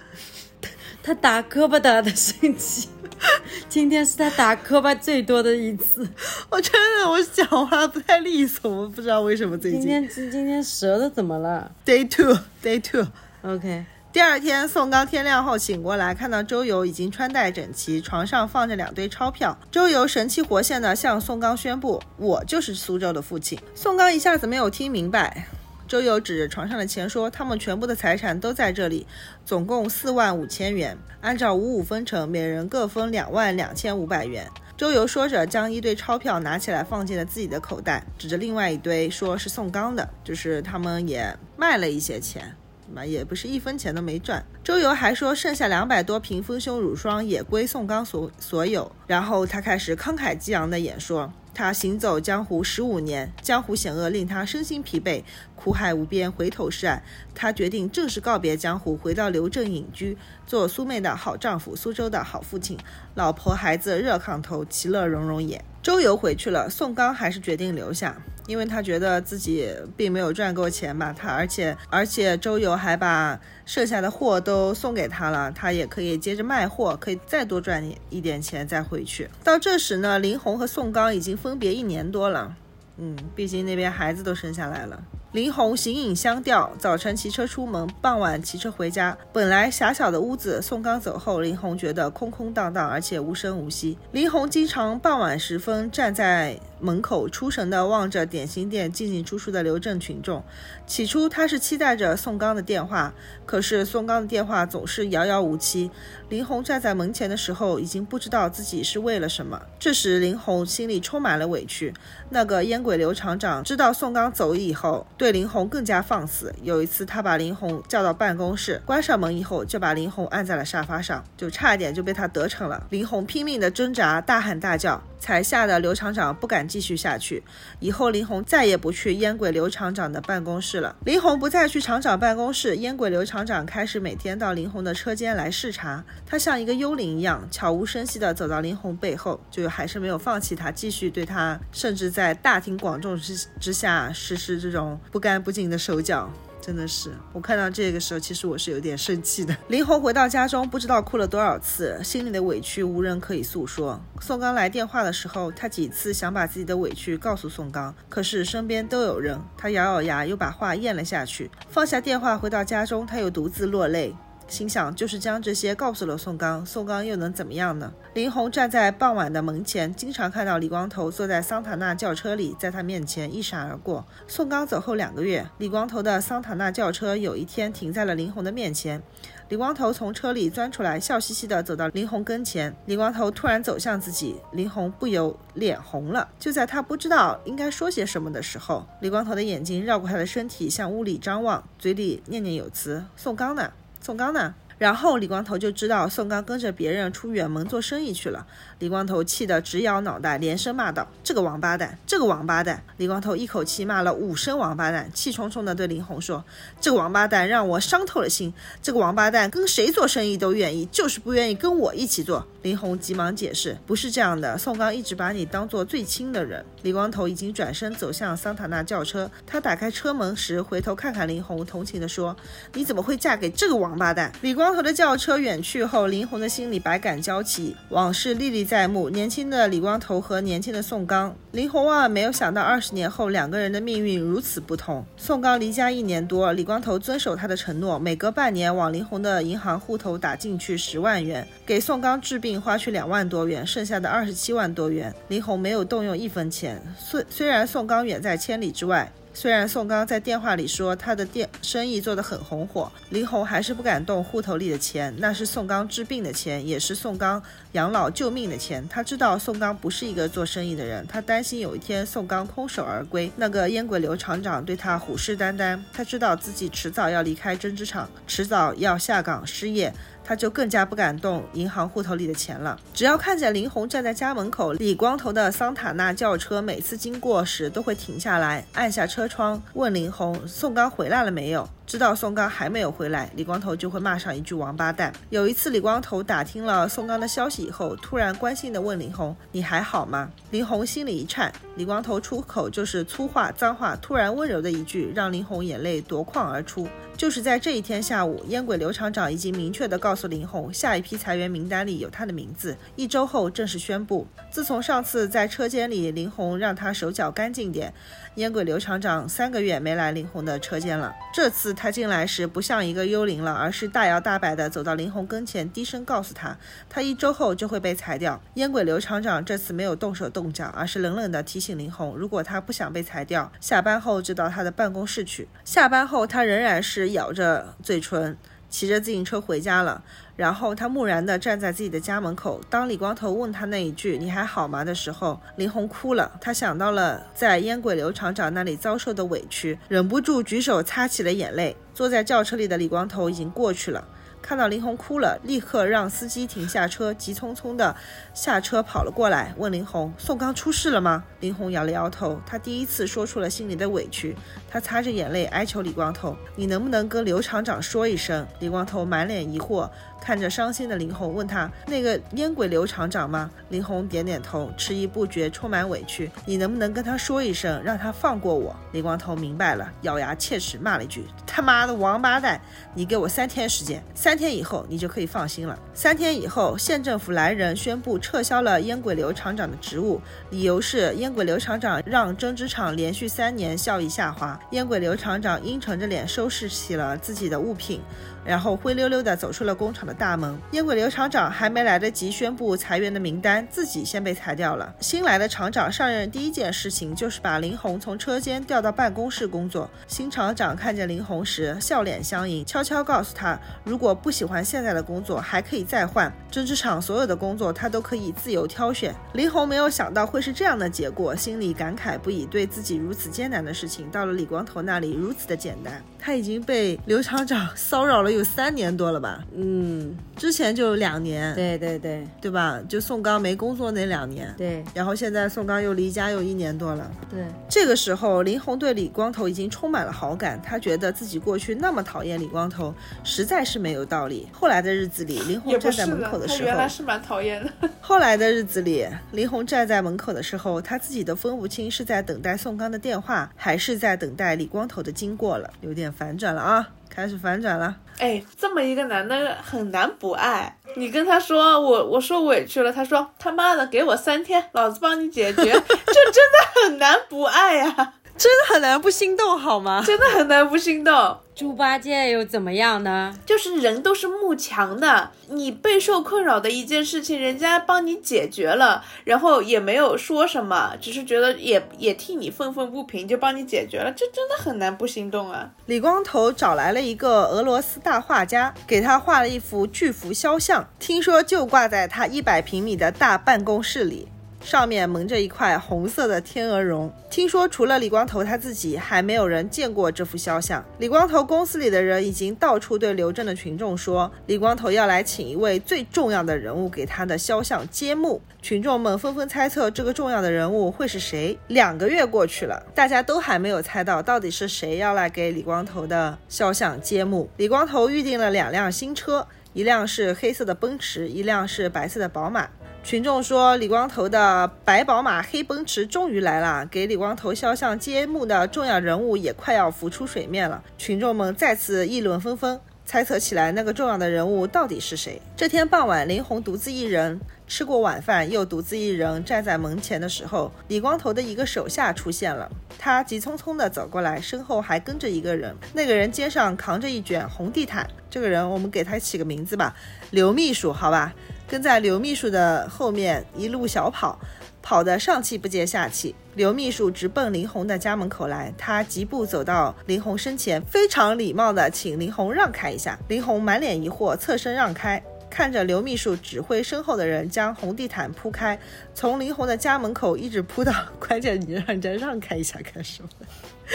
他打磕巴打的生气。今天是他打磕巴最多的一次，我真的我讲话不太利索，我不知道为什么最近。今天今今天舌头怎么了？Day two, day two. OK。第二天，宋刚天亮后醒过来，看到周游已经穿戴整齐，床上放着两堆钞票。周游神气活现地向宋刚宣布：“我就是苏州的父亲。”宋刚一下子没有听明白。周游指着床上的钱说：“他们全部的财产都在这里，总共四万五千元，按照五五分成，每人各分两万两千五百元。”周游说着，将一堆钞票拿起来放进了自己的口袋，指着另外一堆说是宋刚的，就是他们也卖了一些钱，嘛也不是一分钱都没赚。周游还说，剩下两百多瓶丰胸乳霜也归宋刚所所有。然后他开始慷慨激昂的演说。他行走江湖十五年，江湖险恶令他身心疲惫，苦海无边，回头是岸。他决定正式告别江湖，回到刘镇隐居，做苏妹的好丈夫，苏州的好父亲，老婆孩子热炕头，其乐融融也。周游回去了，宋刚还是决定留下。因为他觉得自己并没有赚够钱吧，他而且而且周游还把剩下的货都送给他了，他也可以接着卖货，可以再多赚一点钱再回去。到这时呢，林红和宋刚已经分别一年多了，嗯，毕竟那边孩子都生下来了。林红形影相吊，早晨骑车出门，傍晚骑车回家。本来狭小的屋子，宋刚走后，林红觉得空空荡荡，而且无声无息。林红经常傍晚时分站在。门口出神地望着点心店进进出出的刘正群众。起初他是期待着宋刚的电话，可是宋刚的电话总是遥遥无期。林红站在门前的时候，已经不知道自己是为了什么。这时林红心里充满了委屈。那个烟鬼刘厂长知道宋刚走以后，对林红更加放肆。有一次他把林红叫到办公室，关上门以后就把林红按在了沙发上，就差一点就被他得逞了。林红拼命的挣扎，大喊大叫。才吓得刘厂长不敢继续下去。以后林红再也不去烟鬼刘厂长的办公室了。林红不再去厂长办公室，烟鬼刘厂长开始每天到林红的车间来视察。他像一个幽灵一样，悄无声息地走到林红背后，就还是没有放弃他，继续对他，甚至在大庭广众之之下实施这种不干不净的手脚。真的是，我看到这个时候，其实我是有点生气的。林红回到家中，不知道哭了多少次，心里的委屈无人可以诉说。宋刚来电话的时候，他几次想把自己的委屈告诉宋刚，可是身边都有人，他咬咬牙，又把话咽了下去。放下电话，回到家中，他又独自落泪。心想，就是将这些告诉了宋刚，宋刚又能怎么样呢？林红站在傍晚的门前，经常看到李光头坐在桑塔纳轿车里，在他面前一闪而过。宋刚走后两个月，李光头的桑塔纳轿车有一天停在了林红的面前。李光头从车里钻出来，笑嘻嘻地走到林红跟前。李光头突然走向自己，林红不由脸红了。就在他不知道应该说些什么的时候，李光头的眼睛绕过他的身体，向屋里张望，嘴里念念有词：“宋刚呢？”宋刚呢？然后李光头就知道宋刚跟着别人出远门做生意去了。李光头气得直摇脑袋，连声骂道：“这个王八蛋，这个王八蛋！”李光头一口气骂了五声“王八蛋”，气冲冲地对林红说：“这个王八蛋让我伤透了心。这个王八蛋跟谁做生意都愿意，就是不愿意跟我一起做。”林红急忙解释：“不是这样的，宋刚一直把你当做最亲的人。”李光头已经转身走向桑塔纳轿车，他打开车门时回头看看林红，同情地说：“你怎么会嫁给这个王八蛋？”李光头的轿车远去后，林红的心里百感交集，往事历历在目。年轻的李光头和年轻的宋刚，林红万万没有想到，二十年后两个人的命运如此不同。宋刚离家一年多，李光头遵守他的承诺，每隔半年往林红的银行户头打进去十万元，给宋刚治病花去两万多元，剩下的二十七万多元，林红没有动用一分钱。虽虽然宋刚远在千里之外。虽然宋刚在电话里说他的店生意做得很红火，林红还是不敢动户头里的钱，那是宋刚治病的钱，也是宋刚养老救命的钱。他知道宋刚不是一个做生意的人，他担心有一天宋刚空手而归。那个烟鬼刘厂长对他虎视眈眈，他知道自己迟早要离开针织厂，迟早要下岗失业。他就更加不敢动银行户头里的钱了。只要看见林红站在家门口，李光头的桑塔纳轿车每次经过时都会停下来，按下车窗问林红：“宋刚回来了没有？”知道宋刚还没有回来，李光头就会骂上一句“王八蛋”。有一次，李光头打听了宋刚的消息以后，突然关心地问林红：“你还好吗？”林红心里一颤，李光头出口就是粗话脏话，突然温柔的一句，让林红眼泪夺眶而出。就是在这一天下午，烟鬼刘厂长已经明确地告诉林红，下一批裁员名单里有他的名字，一周后正式宣布。自从上次在车间里，林红让他手脚干净点，烟鬼刘厂长三个月没来林红的车间了。这次。他进来时不像一个幽灵了，而是大摇大摆地走到林红跟前，低声告诉他，他一周后就会被裁掉。烟鬼刘厂长这次没有动手动脚，而是冷冷地提醒林红，如果他不想被裁掉，下班后就到他的办公室去。下班后，他仍然是咬着嘴唇。骑着自行车回家了，然后他木然地站在自己的家门口。当李光头问他那一句“你还好吗”的时候，林红哭了。他想到了在烟鬼刘厂长那里遭受的委屈，忍不住举手擦起了眼泪。坐在轿车里的李光头已经过去了。看到林红哭了，立刻让司机停下车，急匆匆地下车跑了过来，问林红：“宋刚出事了吗？”林红摇了摇头，他第一次说出了心里的委屈。他擦着眼泪哀求李光头：“你能不能跟刘厂长说一声？”李光头满脸疑惑。看着伤心的林红，问他：“那个烟鬼刘厂长吗？”林红点点头，迟疑不决，充满委屈：“你能不能跟他说一声，让他放过我？”李光头明白了，咬牙切齿骂了一句：“他妈的王八蛋！你给我三天时间，三天以后你就可以放心了。”三天以后，县政府来人宣布撤销了烟鬼刘厂长的职务，理由是烟鬼刘厂长让针织厂连续三年效益下滑。烟鬼刘厂长阴沉着脸收拾起了自己的物品。然后灰溜溜地走出了工厂的大门。烟鬼刘厂长还没来得及宣布裁员的名单，自己先被裁掉了。新来的厂长上任第一件事情就是把林红从车间调到办公室工作。新厂长看见林红时，笑脸相迎，悄悄告诉他，如果不喜欢现在的工作，还可以再换。针织厂所有的工作他都可以自由挑选。林红没有想到会是这样的结果，心里感慨不已。对自己如此艰难的事情，到了李光头那里如此的简单。他已经被刘厂长骚扰了有三年多了吧？嗯，之前就两年。对对对，对吧？就宋刚没工作那两年。对。然后现在宋刚又离家又一年多了。对。这个时候，林红对李光头已经充满了好感。他觉得自己过去那么讨厌李光头，实在是没有道理。后来的日子里，林红站在门口的时候，原来是蛮讨厌的。后来的日子里，林红站在门口的时候，他自己都分不清是在等待宋刚的电话，还是在等待李光头的经过了，有点反转了啊，开始反转了。哎，这么一个男的很难不爱。你跟他说我我受委屈了，他说他妈的给我三天，老子帮你解决，这真的很难不爱呀。真的很难不心动，好吗？真的很难不心动。猪八戒又怎么样呢？就是人都是慕强的，你备受困扰的一件事情，人家帮你解决了，然后也没有说什么，只是觉得也也替你愤愤不平，就帮你解决了，这真的很难不心动啊！李光头找来了一个俄罗斯大画家，给他画了一幅巨幅肖像，听说就挂在他一百平米的大办公室里。上面蒙着一块红色的天鹅绒。听说除了李光头他自己，还没有人见过这幅肖像。李光头公司里的人已经到处对刘镇的群众说，李光头要来请一位最重要的人物给他的肖像揭幕。群众们纷纷猜测这个重要的人物会是谁。两个月过去了，大家都还没有猜到到底是谁要来给李光头的肖像揭幕。李光头预定了两辆新车，一辆是黑色的奔驰，一辆是白色的宝马。群众说，李光头的白宝马、黑奔驰终于来了，给李光头肖像揭幕的重要人物也快要浮出水面了。群众们再次议论纷纷，猜测起来那个重要的人物到底是谁。这天傍晚，林红独自一人吃过晚饭，又独自一人站在门前的时候，李光头的一个手下出现了。他急匆匆地走过来，身后还跟着一个人，那个人肩上扛着一卷红地毯。这个人，我们给他起个名字吧，刘秘书，好吧。跟在刘秘书的后面一路小跑，跑得上气不接下气。刘秘书直奔林红的家门口来，他疾步走到林红身前，非常礼貌地请林红让开一下。林红满脸疑惑，侧身让开，看着刘秘书指挥身后的人将红地毯铺开，从林红的家门口一直铺到，关键你让人家让开一下干什么？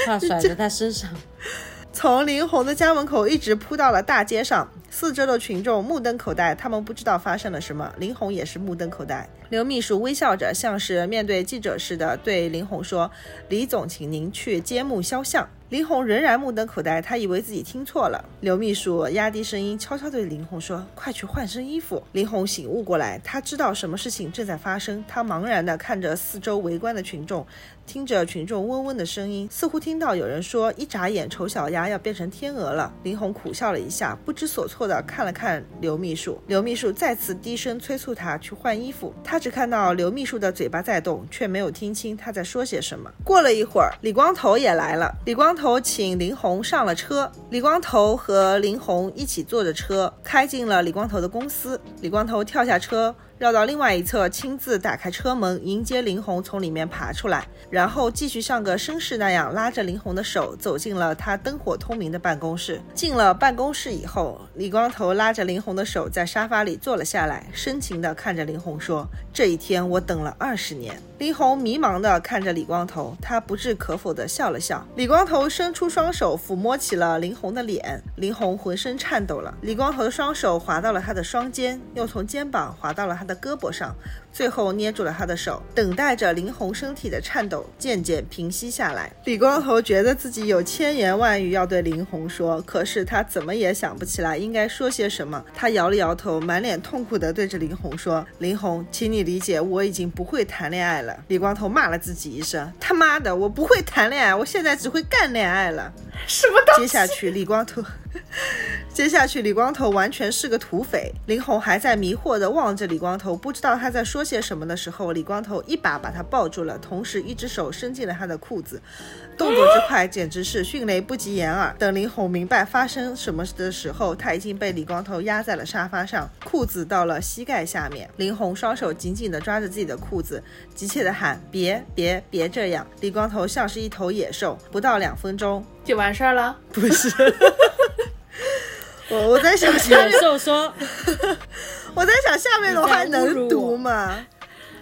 怕甩在 他身上。从林红的家门口一直扑到了大街上，四周的群众目瞪口呆，他们不知道发生了什么。林红也是目瞪口呆。刘秘书微笑着，像是面对记者似的对林红说：“李总，请您去揭幕肖像。”林红仍然目瞪口呆，他以为自己听错了。刘秘书压低声音，悄悄对林红说：“快去换身衣服。”林红醒悟过来，他知道什么事情正在发生。他茫然地看着四周围观的群众，听着群众嗡嗡的声音，似乎听到有人说：“一眨眼，丑小鸭要变成天鹅了。”林红苦笑了一下，不知所措地看了看刘秘书。刘秘书再次低声催促他去换衣服。他只看到刘秘书的嘴巴在动，却没有听清他在说些什么。过了一会儿，李光头也来了。李光头请林红上了车，李光头和林红一起坐着车开进了李光头的公司。李光头跳下车。绕到另外一侧，亲自打开车门迎接林红从里面爬出来，然后继续像个绅士那样拉着林红的手走进了他灯火通明的办公室。进了办公室以后，李光头拉着林红的手在沙发里坐了下来，深情地看着林红说：“这一天我等了二十年。”林红迷茫地看着李光头，他不置可否地笑了笑。李光头伸出双手抚摸起了林红的脸，林红浑身颤抖了。李光头的双手滑到了他的双肩，又从肩膀滑到了他。的胳膊上，最后捏住了他的手，等待着林红身体的颤抖渐渐平息下来。李光头觉得自己有千言万语要对林红说，可是他怎么也想不起来应该说些什么。他摇了摇头，满脸痛苦地对着林红说：“林红，请你理解，我已经不会谈恋爱了。”李光头骂了自己一声：“他妈的，我不会谈恋爱，我现在只会干恋爱了。”什么东西？接下去，李光头。接下去，李光头完全是个土匪。林红还在迷惑地望着李光头，不知道他在说些什么的时候，李光头一把把他抱住了，同时一只手伸进了他的裤子，动作之快，简直是迅雷不及掩耳。等林红明白发生什么的时候，他已经被李光头压在了沙发上，裤子到了膝盖下面。林红双手紧紧地抓着自己的裤子，急切地喊：“别别别这样！”李光头像是一头野兽，不到两分钟就完事儿了。不是。我我在想野兽说，我在想下面的话能读吗？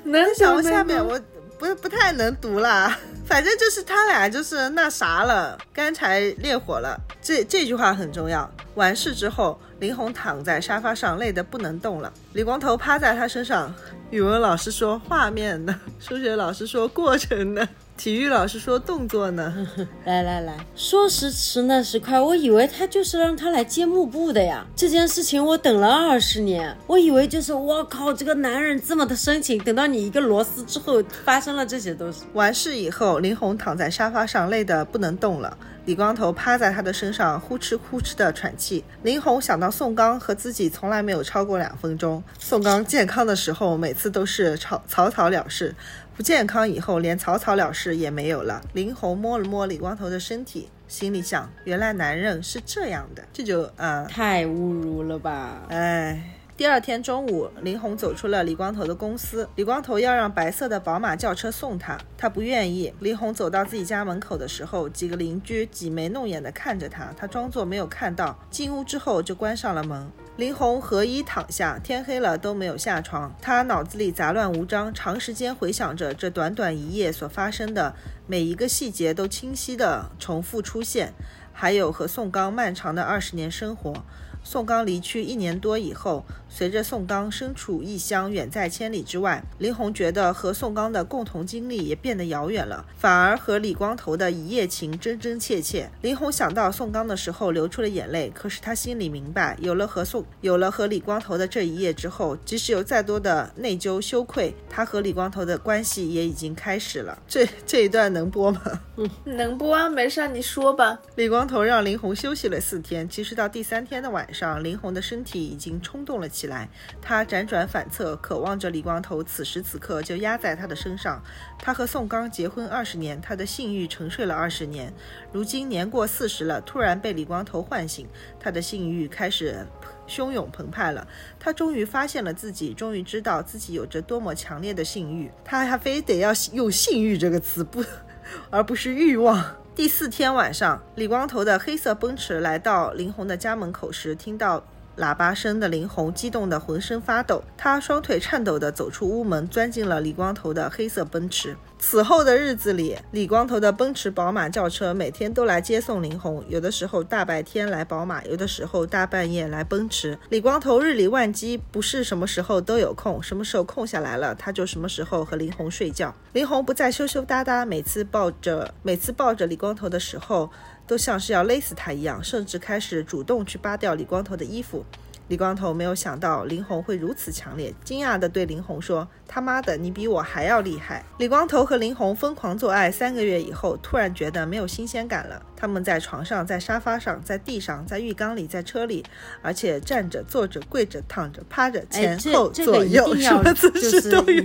能想下面我不不太能读啦。反正就是他俩就是那啥了，干柴烈火了。这这句话很重要。完事之后，林红躺在沙发上，累得不能动了。李光头趴在他身上。语文老师说画面呢，数学老师说过程呢。体育老师说动作呢，来来来说时迟那时快，我以为他就是让他来接幕布的呀。这件事情我等了二十年，我以为就是我靠，这个男人这么的深情。等到你一个螺丝之后，发生了这些东西。完事以后，林红躺在沙发上，累得不能动了。李光头趴在他的身上，呼哧呼哧的喘气。林红想到宋刚和自己从来没有超过两分钟。宋刚健康的时候，每次都是草草草了事。不健康以后，连草草了事也没有了。林红摸了摸李光头的身体，心里想：原来男人是这样的，这就啊，太侮辱了吧！哎。第二天中午，林红走出了李光头的公司。李光头要让白色的宝马轿车送他，他不愿意。林红走到自己家门口的时候，几个邻居挤眉弄眼地看着他，他装作没有看到。进屋之后就关上了门。林红和衣躺下，天黑了都没有下床。他脑子里杂乱无章，长时间回想着这短短一夜所发生的每一个细节，都清晰的重复出现。还有和宋刚漫长的二十年生活。宋刚离去一年多以后，随着宋刚身处异乡，远在千里之外，林红觉得和宋刚的共同经历也变得遥远了，反而和李光头的一夜情真真切切。林红想到宋刚的时候，流出了眼泪。可是他心里明白，有了和宋，有了和李光头的这一夜之后，即使有再多的内疚羞愧，他和李光头的关系也已经开始了。这这一段能播吗？嗯，能播啊，没事，你说吧。李光头让林红休息了四天，其实到第三天的晚上。上林红的身体已经冲动了起来，来他辗转反侧，渴望着李光头此时此刻就压在他的身上。他和宋刚结婚二十年，他的性欲沉睡了二十年，如今年过四十了，突然被李光头唤醒，他的性欲开始汹涌澎湃了。他终于发现了自己，终于知道自己有着多么强烈的性欲。他还非得要用性欲这个词，不，而不是欲望。第四天晚上，李光头的黑色奔驰来到林红的家门口时，听到。喇叭声的林红激动得浑身发抖，他双腿颤抖地走出屋门，钻进了李光头的黑色奔驰。此后的日子里，李光头的奔驰、宝马轿车每天都来接送林红，有的时候大白天来宝马，有的时候大半夜来奔驰。李光头日理万机，不是什么时候都有空，什么时候空下来了，他就什么时候和林红睡觉。林红不再羞羞答答，每次抱着每次抱着李光头的时候。都像是要勒死他一样，甚至开始主动去扒掉李光头的衣服。李光头没有想到林红会如此强烈，惊讶地对林红说：“他妈的，你比我还要厉害！”李光头和林红疯狂做爱三个月以后，突然觉得没有新鲜感了。他们在床上，在沙发上，在地上，在浴缸里，在车里，而且站着、坐着、跪着、躺着、趴着，前后左右，什么姿势都有。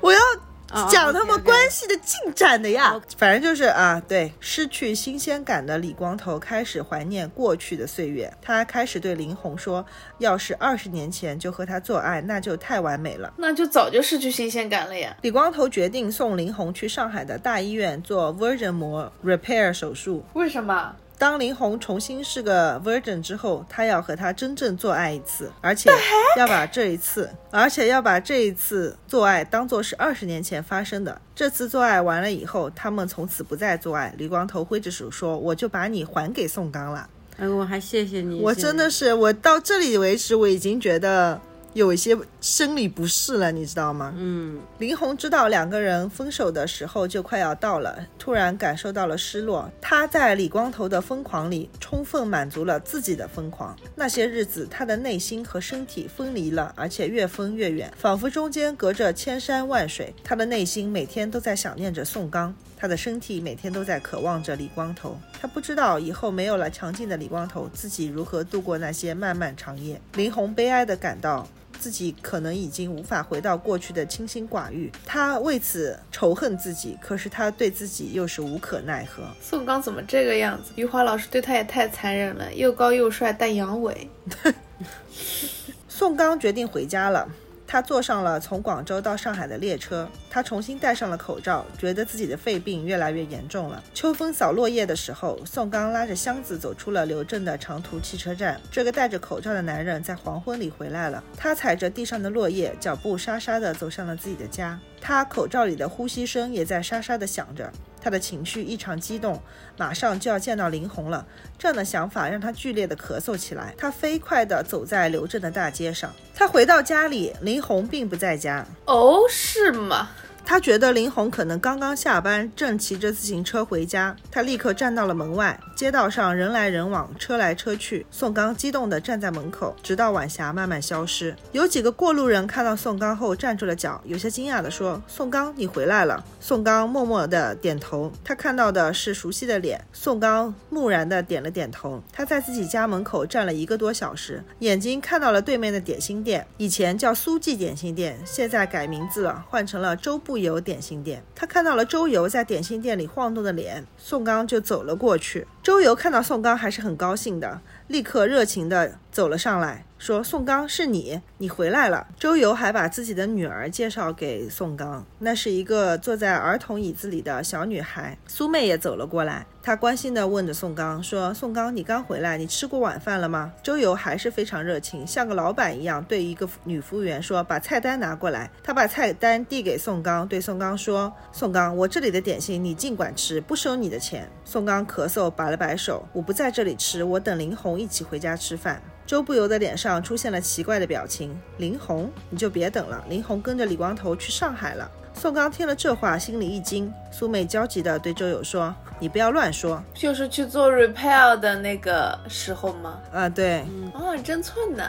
我要。讲他们关系的进展的呀，反正就是啊，对，失去新鲜感的李光头开始怀念过去的岁月，他开始对林红说，要是二十年前就和他做爱，那就太完美了，那就早就失去新鲜感了呀。李光头决定送林红去上海的大医院做 Virgin 膜 repair 手术，为什么？当林红重新是个 virgin 之后，他要和他真正做爱一次，而且要把这一次，而且要把这一次做爱当做是二十年前发生的。这次做爱完了以后，他们从此不再做爱。李光头挥着手说：“我就把你还给宋刚了。”哎，我还谢谢你。我真的是，我到这里为止，我已经觉得。有一些生理不适了，你知道吗？嗯，林红知道两个人分手的时候就快要到了，突然感受到了失落。他在李光头的疯狂里充分满足了自己的疯狂。那些日子，他的内心和身体分离了，而且越分越远，仿佛中间隔着千山万水。他的内心每天都在想念着宋刚，他的身体每天都在渴望着李光头。他不知道以后没有了强劲的李光头，自己如何度过那些漫漫长夜。林红悲哀地感到。自己可能已经无法回到过去的清心寡欲，他为此仇恨自己，可是他对自己又是无可奈何。宋刚怎么这个样子？余华老师对他也太残忍了，又高又帅但阳痿。宋刚决定回家了。他坐上了从广州到上海的列车，他重新戴上了口罩，觉得自己的肺病越来越严重了。秋风扫落叶的时候，宋刚拉着箱子走出了刘镇的长途汽车站。这个戴着口罩的男人在黄昏里回来了，他踩着地上的落叶，脚步沙沙地走向了自己的家。他口罩里的呼吸声也在沙沙地响着。他的情绪异常激动，马上就要见到林红了。这样的想法让他剧烈的咳嗽起来。他飞快地走在刘镇的大街上。他回到家里，林红并不在家。哦，是吗？他觉得林红可能刚刚下班，正骑着自行车回家。他立刻站到了门外。街道上人来人往，车来车去。宋刚激动地站在门口，直到晚霞慢慢消失。有几个过路人看到宋刚后站住了脚，有些惊讶地说：“宋刚，你回来了。”宋刚默默地点头。他看到的是熟悉的脸。宋刚木然地点了点头。他在自己家门口站了一个多小时，眼睛看到了对面的点心店，以前叫苏记点心店，现在改名字了，换成了周不游点心店。他看到了周游在点心店里晃动的脸，宋刚就走了过去。周游看到宋刚还是很高兴的，立刻热情的走了上来。说宋刚是你，你回来了。周游还把自己的女儿介绍给宋刚，那是一个坐在儿童椅子里的小女孩。苏妹也走了过来，她关心地问着宋刚说：“宋刚，你刚回来，你吃过晚饭了吗？”周游还是非常热情，像个老板一样，对一个女服务员说：“把菜单拿过来。”他把菜单递给宋刚，对宋刚说：“宋刚，我这里的点心你尽管吃，不收你的钱。”宋刚咳嗽，摆了摆手：“我不在这里吃，我等林红一起回家吃饭。”周不由的脸上出现了奇怪的表情。林红，你就别等了。林红跟着李光头去上海了。宋刚听了这话，心里一惊。苏妹焦急地对周友说：“你不要乱说，就是去做 repair 的那个时候吗？”啊，对。哦，真寸呢。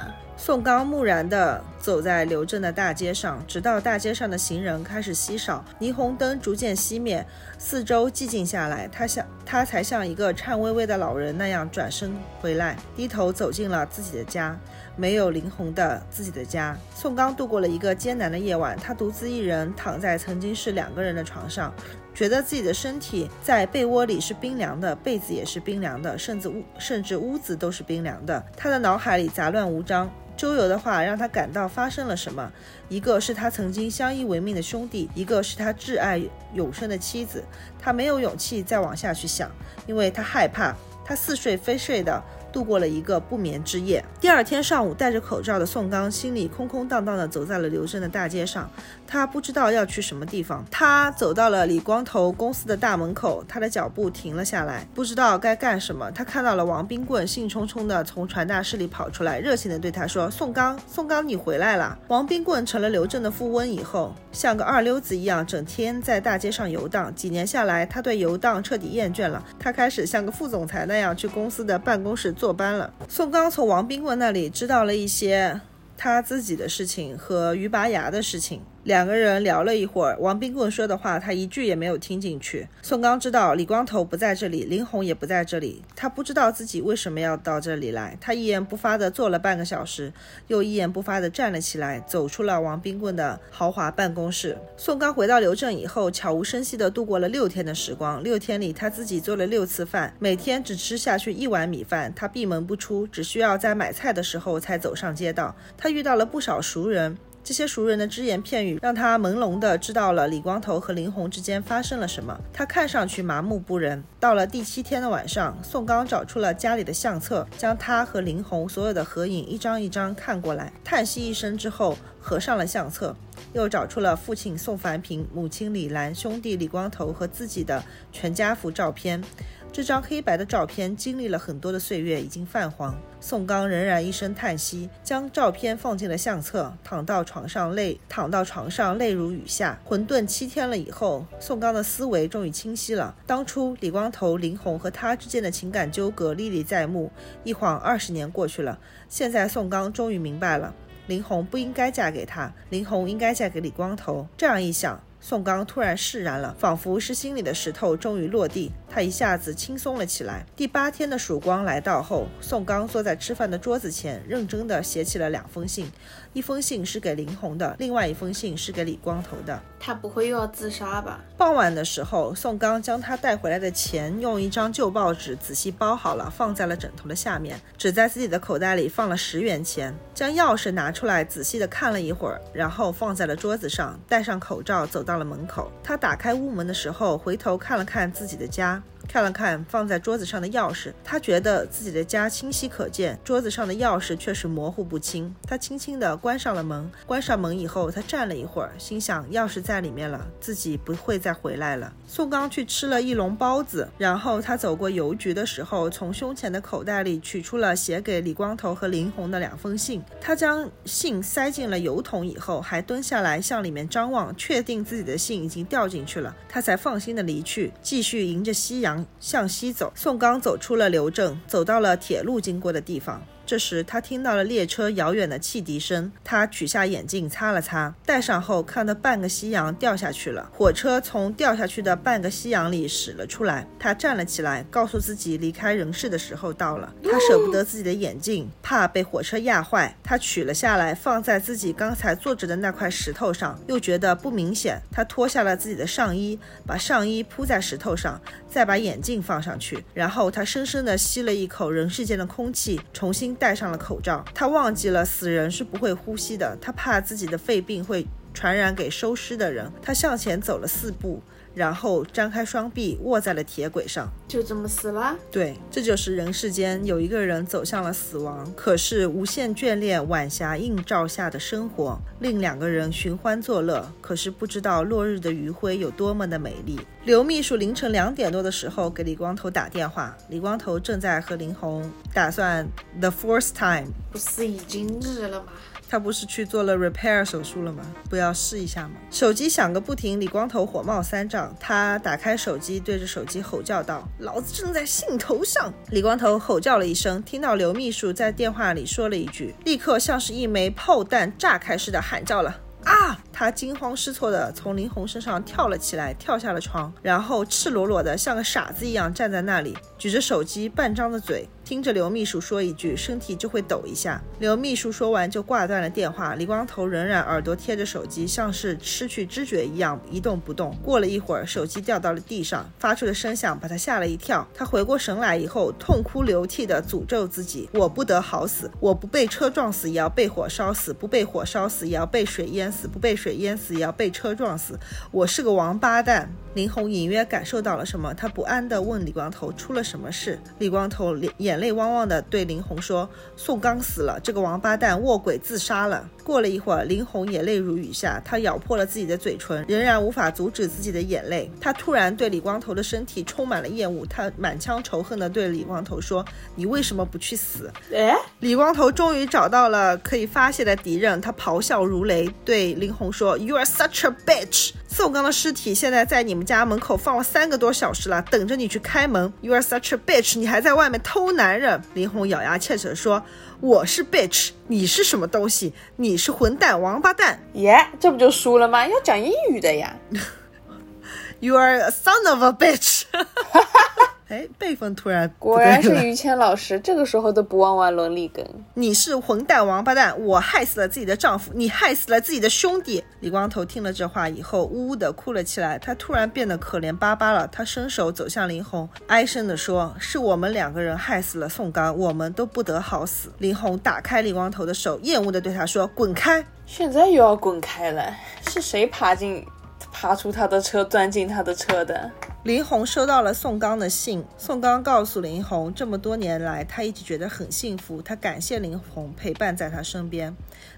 宋刚木然地走在刘镇的大街上，直到大街上的行人开始稀少，霓虹灯逐渐熄灭，四周寂静下来，他像他才像一个颤巍巍的老人那样转身回来，低头走进了自己的家，没有林红的自己的家。宋刚度过了一个艰难的夜晚，他独自一人躺在曾经是两个人的床上，觉得自己的身体在被窝里是冰凉的，被子也是冰凉的，甚至屋甚至屋子都是冰凉的。他的脑海里杂乱无章。周游的话让他感到发生了什么。一个是他曾经相依为命的兄弟，一个是他挚爱永生的妻子。他没有勇气再往下去想，因为他害怕。他似睡非睡的。度过了一个不眠之夜。第二天上午，戴着口罩的宋刚心里空空荡荡的走在了刘镇的大街上。他不知道要去什么地方。他走到了李光头公司的大门口，他的脚步停了下来，不知道该干什么。他看到了王冰棍兴冲冲地从传达室里跑出来，热情地对他说：“宋刚，宋刚，你回来了。”王冰棍成了刘正的富翁以后，像个二流子一样，整天在大街上游荡。几年下来，他对游荡彻底厌倦了。他开始像个副总裁那样去公司的办公室。坐班了。宋刚从王冰棍那里知道了一些他自己的事情和于拔牙的事情。两个人聊了一会儿，王冰棍说的话他一句也没有听进去。宋刚知道李光头不在这里，林红也不在这里，他不知道自己为什么要到这里来。他一言不发地坐了半个小时，又一言不发地站了起来，走出了王冰棍的豪华办公室。宋刚回到刘镇以后，悄无声息地度过了六天的时光。六天里，他自己做了六次饭，每天只吃下去一碗米饭。他闭门不出，只需要在买菜的时候才走上街道。他遇到了不少熟人。这些熟人的只言片语让他朦胧地知道了李光头和林红之间发生了什么。他看上去麻木不仁。到了第七天的晚上，宋刚找出了家里的相册，将他和林红所有的合影一张一张看过来，叹息一声之后，合上了相册，又找出了父亲宋凡平、母亲李兰、兄弟李光头和自己的全家福照片。这张黑白的照片经历了很多的岁月，已经泛黄。宋刚仍然一声叹息，将照片放进了相册，躺到床上，泪躺到床上，泪如雨下。混沌七天了以后，宋刚的思维终于清晰了。当初李光头、林红和他之间的情感纠葛历历在目。一晃二十年过去了，现在宋刚终于明白了，林红不应该嫁给他，林红应该嫁给李光头。这样一想。宋刚突然释然了，仿佛是心里的石头终于落地，他一下子轻松了起来。第八天的曙光来到后，宋刚坐在吃饭的桌子前，认真地写起了两封信。一封信是给林红的，另外一封信是给李光头的。他不会又要自杀吧？傍晚的时候，宋刚将他带回来的钱用一张旧报纸仔细包好了，放在了枕头的下面，只在自己的口袋里放了十元钱。将钥匙拿出来，仔细的看了一会儿，然后放在了桌子上，戴上口罩，走到了门口。他打开屋门的时候，回头看了看自己的家。看了看放在桌子上的钥匙，他觉得自己的家清晰可见，桌子上的钥匙却是模糊不清。他轻轻地关上了门。关上门以后，他站了一会儿，心想：钥匙在里面了，自己不会再回来了。宋刚去吃了一笼包子，然后他走过邮局的时候，从胸前的口袋里取出了写给李光头和林红的两封信。他将信塞进了邮筒以后，还蹲下来向里面张望，确定自己的信已经掉进去了，他才放心的离去，继续迎着夕阳。向西走，宋刚走出了刘镇，走到了铁路经过的地方。这时，他听到了列车遥远的汽笛声。他取下眼镜擦了擦，戴上后，看到半个夕阳掉下去了。火车从掉下去的半个夕阳里驶了出来。他站了起来，告诉自己离开人世的时候到了。他舍不得自己的眼镜，怕被火车压坏。他取了下来，放在自己刚才坐着的那块石头上，又觉得不明显。他脱下了自己的上衣，把上衣铺在石头上，再把眼镜放上去。然后他深深地吸了一口人世间的空气，重新。戴上了口罩，他忘记了死人是不会呼吸的，他怕自己的肺病会传染给收尸的人。他向前走了四步，然后张开双臂卧在了铁轨上，就这么死了。对，这就是人世间有一个人走向了死亡，可是无限眷恋晚霞映照下的生活，令两个人寻欢作乐，可是不知道落日的余晖有多么的美丽。刘秘书凌晨两点多的时候给李光头打电话，李光头正在和林红打算 the fourth time，不是已经日了吗？他不是去做了 repair 手术了吗？不要试一下吗？手机响个不停，李光头火冒三丈，他打开手机，对着手机吼叫道：“老子正在兴头上！”李光头吼叫了一声，听到刘秘书在电话里说了一句，立刻像是一枚炮弹炸开似的喊叫了。啊！他惊慌失措地从林红身上跳了起来，跳下了床，然后赤裸裸的像个傻子一样站在那里，举着手机，半张着嘴。听着刘秘书说一句，身体就会抖一下。刘秘书说完就挂断了电话。李光头仍然耳朵贴着手机，像是失去知觉一样一动不动。过了一会儿，手机掉到了地上，发出的声响把他吓了一跳。他回过神来以后，痛哭流涕地诅咒自己：“我不得好死！我不被车撞死，也要被火烧死；不被火烧死，也要被水淹死；不被水淹死，也要被车撞死。我是个王八蛋！”林红隐约感受到了什么，他不安地问李光头：“出了什么事？”李光头脸眼眼泪汪汪地对林红说：“宋刚死了，这个王八蛋卧轨自杀了。”过了一会儿，林红也泪如雨下，她咬破了自己的嘴唇，仍然无法阻止自己的眼泪。她突然对李光头的身体充满了厌恶，她满腔仇恨地对李光头说：“你为什么不去死？”哎，李光头终于找到了可以发泄的敌人，他咆哮如雷，对林红说：“You are such a bitch！宋刚的尸体现在在你们家门口放了三个多小时了，等着你去开门。You are such a bitch！你还在外面偷男人。”林红咬牙切齿地说。我是 bitch，你是什么东西？你是混蛋，王八蛋！耶，这不就输了吗？要讲英语的呀。You are a son of a bitch。哎，辈分突然果然是于谦老师，这个时候都不忘玩伦理梗。你是混蛋王八蛋，我害死了自己的丈夫，你害死了自己的兄弟。李光头听了这话以后，呜呜的哭了起来。他突然变得可怜巴巴了。他伸手走向林红，哀声的说：“是我们两个人害死了宋刚，我们都不得好死。”林红打开李光头的手，厌恶的对他说：“滚开！”现在又要滚开了，是谁爬进？爬出他的车，钻进他的车的。林红收到了宋刚的信，宋刚告诉林红，这么多年来他一直觉得很幸福，他感谢林红陪伴在他身边。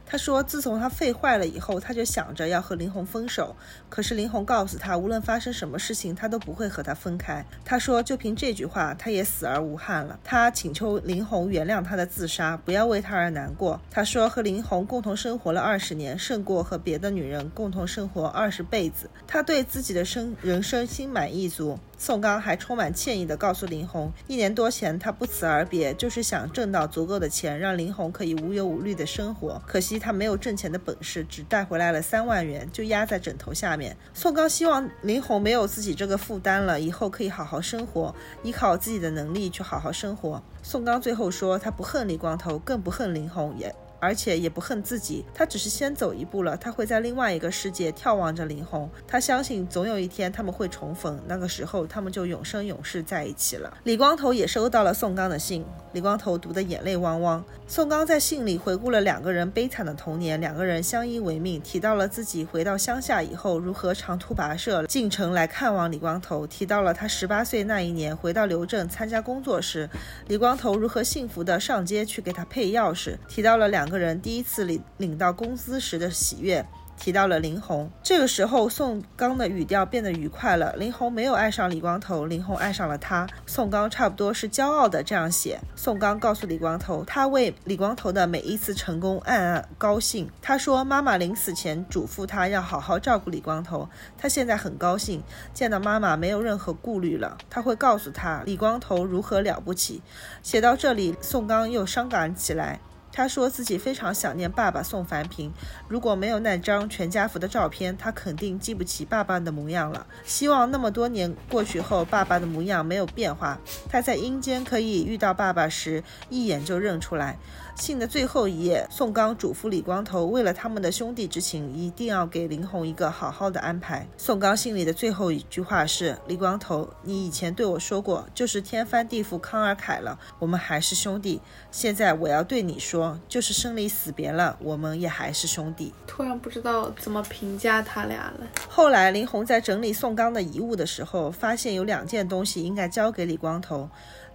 他说：“自从他肺坏了以后，他就想着要和林红分手。可是林红告诉他，无论发生什么事情，他都不会和他分开。他说，就凭这句话，他也死而无憾了。他请求林红原谅他的自杀，不要为他而难过。他说，和林红共同生活了二十年，胜过和别的女人共同生活二十辈子。他对自己的生人生心满意足。宋刚还充满歉意地告诉林红，一年多前他不辞而别，就是想挣到足够的钱，让林红可以无忧无虑的生活。可惜他没有挣钱的本事，只带回来了三万元，就压在枕头下面。宋刚希望林红没有自己这个负担了，以后可以好好生活，依靠自己的能力去好好生活。宋刚最后说，他不恨李光头，更不恨林红，也。而且也不恨自己，他只是先走一步了。他会在另外一个世界眺望着林红，他相信总有一天他们会重逢，那个时候他们就永生永世在一起了。李光头也收到了宋刚的信，李光头读得眼泪汪汪。宋刚在信里回顾了两个人悲惨的童年，两个人相依为命，提到了自己回到乡下以后如何长途跋涉进城来看望李光头，提到了他十八岁那一年回到刘镇参加工作时，李光头如何幸福的上街去给他配钥匙，提到了。两个人第一次领领到工资时的喜悦。提到了林红，这个时候宋刚的语调变得愉快了。林红没有爱上李光头，林红爱上了他。宋刚差不多是骄傲的这样写。宋刚告诉李光头，他为李光头的每一次成功暗暗高兴。他说，妈妈临死前嘱咐他要好好照顾李光头，他现在很高兴，见到妈妈没有任何顾虑了。他会告诉他李光头如何了不起。写到这里，宋刚又伤感起来。他说自己非常想念爸爸宋凡平，如果没有那张全家福的照片，他肯定记不起爸爸的模样了。希望那么多年过去后，爸爸的模样没有变化，他在阴间可以遇到爸爸时，一眼就认出来。信的最后一页，宋刚嘱咐李光头，为了他们的兄弟之情，一定要给林红一个好好的安排。宋刚信里的最后一句话是：“李光头，你以前对我说过，就是天翻地覆康尔凯了，我们还是兄弟。现在我要对你说，就是生离死别了，我们也还是兄弟。”突然不知道怎么评价他俩了。后来林红在整理宋刚的遗物的时候，发现有两件东西应该交给李光头。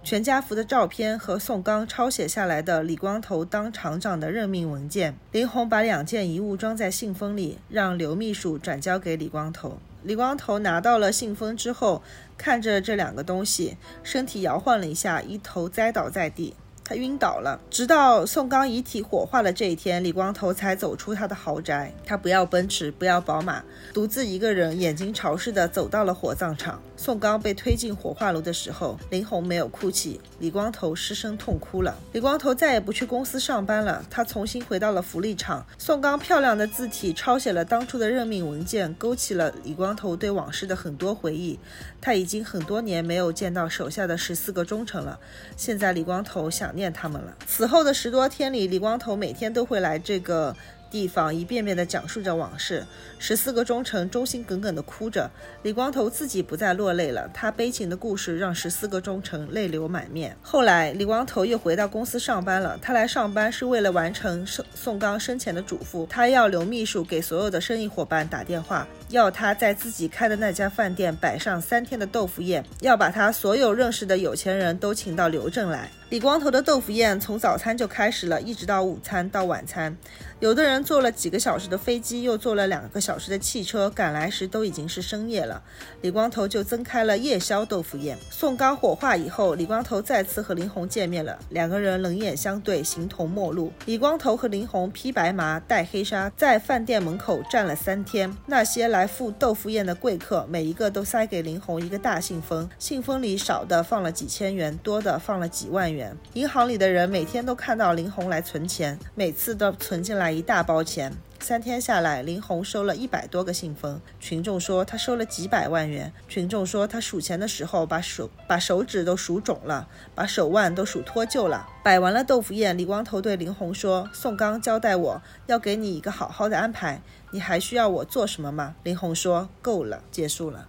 全家福的照片和宋刚抄写下来的李光头当厂长的任命文件，林红把两件遗物装在信封里，让刘秘书转交给李光头。李光头拿到了信封之后，看着这两个东西，身体摇晃了一下，一头栽倒在地。他晕倒了，直到宋刚遗体火化的这一天，李光头才走出他的豪宅。他不要奔驰，不要宝马，独自一个人，眼睛潮湿的走到了火葬场。宋刚被推进火化炉的时候，林红没有哭泣，李光头失声痛哭了。李光头再也不去公司上班了，他重新回到了福利厂。宋刚漂亮的字体抄写了当初的任命文件，勾起了李光头对往事的很多回忆。他已经很多年没有见到手下的十四个忠臣了，现在李光头想。念他们了。此后的十多天里，李光头每天都会来这个。地方一遍遍地讲述着往事，十四个忠臣忠心耿耿地哭着。李光头自己不再落泪了，他悲情的故事让十四个忠臣泪流满面。后来，李光头又回到公司上班了。他来上班是为了完成宋宋刚生前的嘱咐，他要刘秘书给所有的生意伙伴打电话，要他在自己开的那家饭店摆上三天的豆腐宴，要把他所有认识的有钱人都请到刘镇来。李光头的豆腐宴从早餐就开始了，一直到午餐到晚餐。有的人坐了几个小时的飞机，又坐了两个小时的汽车，赶来时都已经是深夜了。李光头就增开了夜宵豆腐宴。宋刚火化以后，李光头再次和林红见面了，两个人冷眼相对，形同陌路。李光头和林红披白麻戴黑纱，在饭店门口站了三天。那些来赴豆腐宴的贵客，每一个都塞给林红一个大信封，信封里少的放了几千元，多的放了几万元。银行里的人每天都看到林红来存钱，每次都存进来。一大包钱，三天下来，林红收了一百多个信封。群众说他收了几百万元。群众说他数钱的时候把手把手指都数肿了，把手腕都数脱臼了。摆完了豆腐宴，李光头对林红说：“宋刚交代我要给你一个好好的安排，你还需要我做什么吗？”林红说：“够了，结束了。”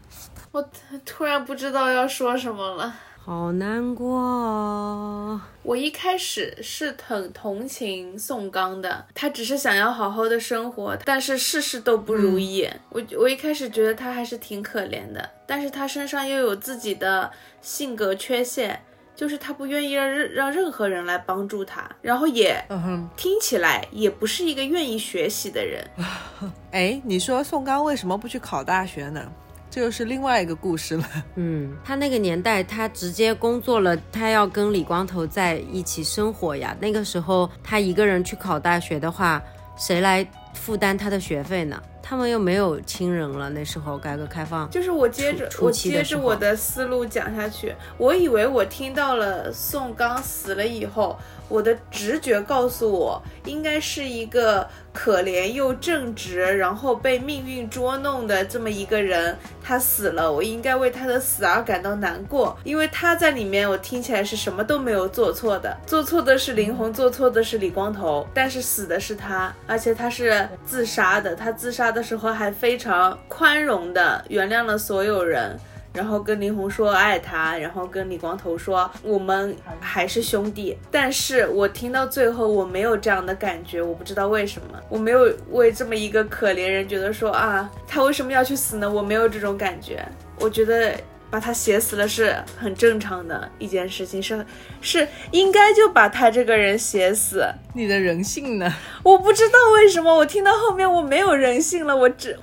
我突然不知道要说什么了。好难过。我一开始是很同情宋刚的，他只是想要好好的生活，但是事事都不如意。我我一开始觉得他还是挺可怜的，但是他身上又有自己的性格缺陷，就是他不愿意让任让任何人来帮助他，然后也嗯听起来也不是一个愿意学习的人。哎，你说宋刚为什么不去考大学呢？这又是另外一个故事了。嗯，他那个年代，他直接工作了，他要跟李光头在一起生活呀。那个时候，他一个人去考大学的话，谁来负担他的学费呢？他们又没有亲人了。那时候改革开放，就是我接着我接着我的思路讲下去，我以为我听到了宋刚死了以后。我的直觉告诉我，应该是一个可怜又正直，然后被命运捉弄的这么一个人，他死了，我应该为他的死而感到难过，因为他在里面，我听起来是什么都没有做错的，做错的是林红，做错的是李光头，但是死的是他，而且他是自杀的，他自杀的时候还非常宽容的原谅了所有人。然后跟林红说爱他，然后跟李光头说我们还是兄弟。但是我听到最后，我没有这样的感觉，我不知道为什么，我没有为这么一个可怜人觉得说啊，他为什么要去死呢？我没有这种感觉，我觉得。把他写死了是很正常的一件事情，是是应该就把他这个人写死。你的人性呢？我不知道为什么，我听到后面我没有人性了，我只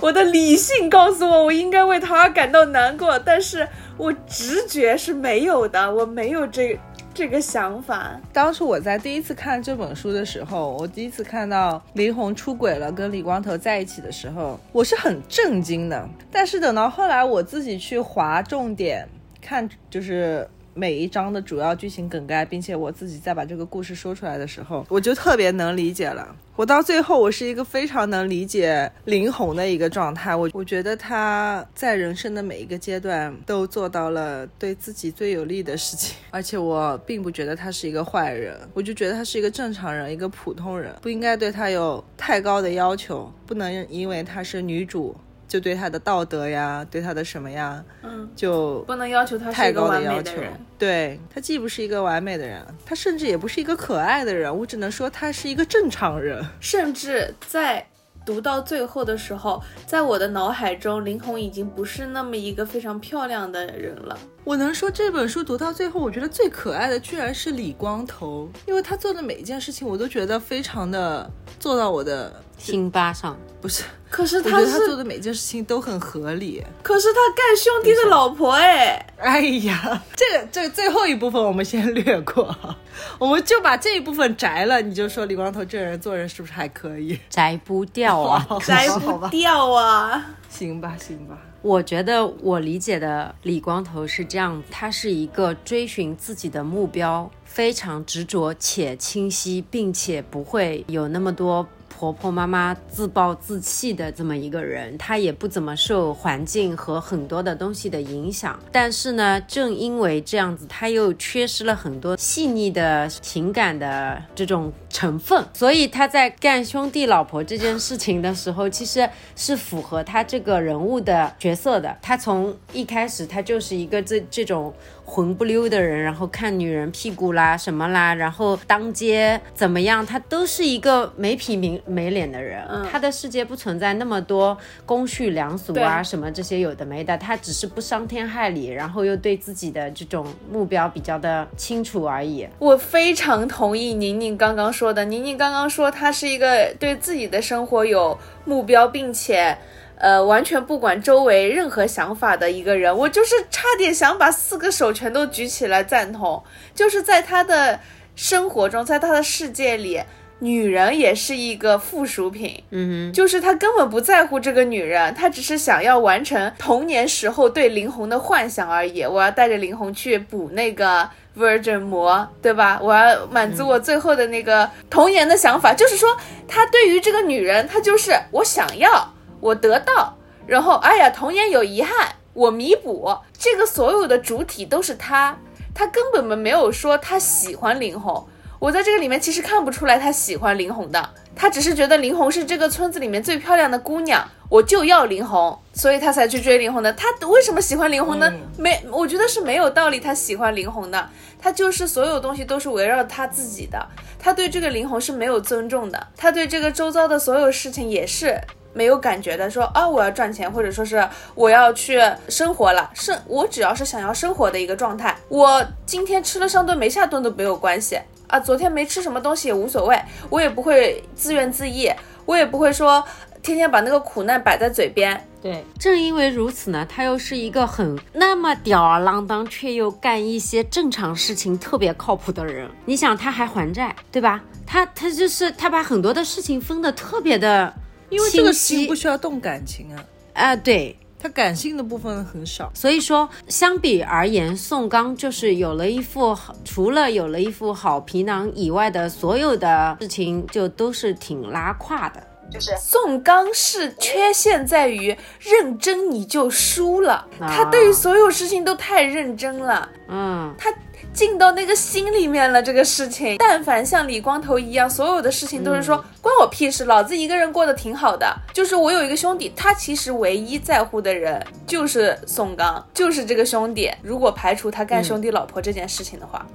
我的理性告诉我我应该为他而感到难过，但是我直觉是没有的，我没有这。这个想法，当初我在第一次看这本书的时候，我第一次看到林红出轨了，跟李光头在一起的时候，我是很震惊的。但是等到后来我自己去划重点看，就是每一章的主要剧情梗概，并且我自己再把这个故事说出来的时候，我就特别能理解了。我到最后，我是一个非常能理解林红的一个状态。我我觉得他在人生的每一个阶段都做到了对自己最有利的事情，而且我并不觉得他是一个坏人，我就觉得他是一个正常人，一个普通人，不应该对他有太高的要求，不能因为她是女主。就对他的道德呀，对他的什么呀，嗯，就不能要求他太高的要求。对他既不是一个完美的人，他甚至也不是一个可爱的人，我只能说他是一个正常人。甚至在读到最后的时候，在我的脑海中，林红已经不是那么一个非常漂亮的人了。我能说这本书读到最后，我觉得最可爱的居然是李光头，因为他做的每一件事情，我都觉得非常的做到我的。辛巴上不是，可是他他做的每件事情都很合理。可是他干兄弟的老婆哎，哎呀，这个这个最后一部分我们先略过，我们就把这一部分摘了。你就说李光头这人做人是不是还可以？摘不掉啊，摘不掉啊。行吧，行吧。我觉得我理解的李光头是这样，他是一个追寻自己的目标非常执着且清晰，并且不会有那么多。婆婆妈妈自暴自弃的这么一个人，她也不怎么受环境和很多的东西的影响。但是呢，正因为这样子，她又缺失了很多细腻的情感的这种成分，所以他在干兄弟老婆这件事情的时候，其实是符合他这个人物的角色的。他从一开始，他就是一个这这种。混不溜的人，然后看女人屁股啦什么啦，然后当街怎么样，他都是一个没皮没没脸的人。他的世界不存在那么多公序良俗啊什么这些有的没的，他只是不伤天害理，然后又对自己的这种目标比较的清楚而已。我非常同意宁宁刚刚说的，宁宁刚刚说他是一个对自己的生活有目标，并且。呃，完全不管周围任何想法的一个人，我就是差点想把四个手全都举起来赞同。就是在他的生活中，在他的世界里，女人也是一个附属品。嗯哼，就是他根本不在乎这个女人，他只是想要完成童年时候对林红的幻想而已。我要带着林红去补那个 Virgin 魔，对吧？我要满足我最后的那个童颜的想法，就是说，他对于这个女人，他就是我想要。我得到，然后哎呀，童颜有遗憾，我弥补。这个所有的主体都是他，他根本没有说他喜欢林红。我在这个里面其实看不出来他喜欢林红的，他只是觉得林红是这个村子里面最漂亮的姑娘，我就要林红，所以他才去追林红的。他为什么喜欢林红呢？没，我觉得是没有道理。他喜欢林红的，他就是所有东西都是围绕他自己的，他对这个林红是没有尊重的，他对这个周遭的所有事情也是。没有感觉的说啊，我要赚钱，或者说是我要去生活了，生我只要是想要生活的一个状态，我今天吃了上顿没下顿都没有关系啊，昨天没吃什么东西也无所谓，我也不会自怨自艾，我也不会说天天把那个苦难摆在嘴边。对，正因为如此呢，他又是一个很那么吊儿郎当，却又干一些正常事情特别靠谱的人。你想，他还还债，对吧？他他就是他把很多的事情分得特别的。因为这个事情不需要动感情啊。啊，对。他感性的部分很少，所以说相比而言，宋刚就是有了一副好，除了有了一副好皮囊以外的所有的事情就都是挺拉胯的。就是宋刚是缺陷在于认真你就输了，他对于所有事情都太认真了，嗯，他。进到那个心里面了，这个事情，但凡像李光头一样，所有的事情都是说关我屁事，老子一个人过得挺好的。就是我有一个兄弟，他其实唯一在乎的人就是宋刚，就是这个兄弟。如果排除他干兄弟老婆这件事情的话。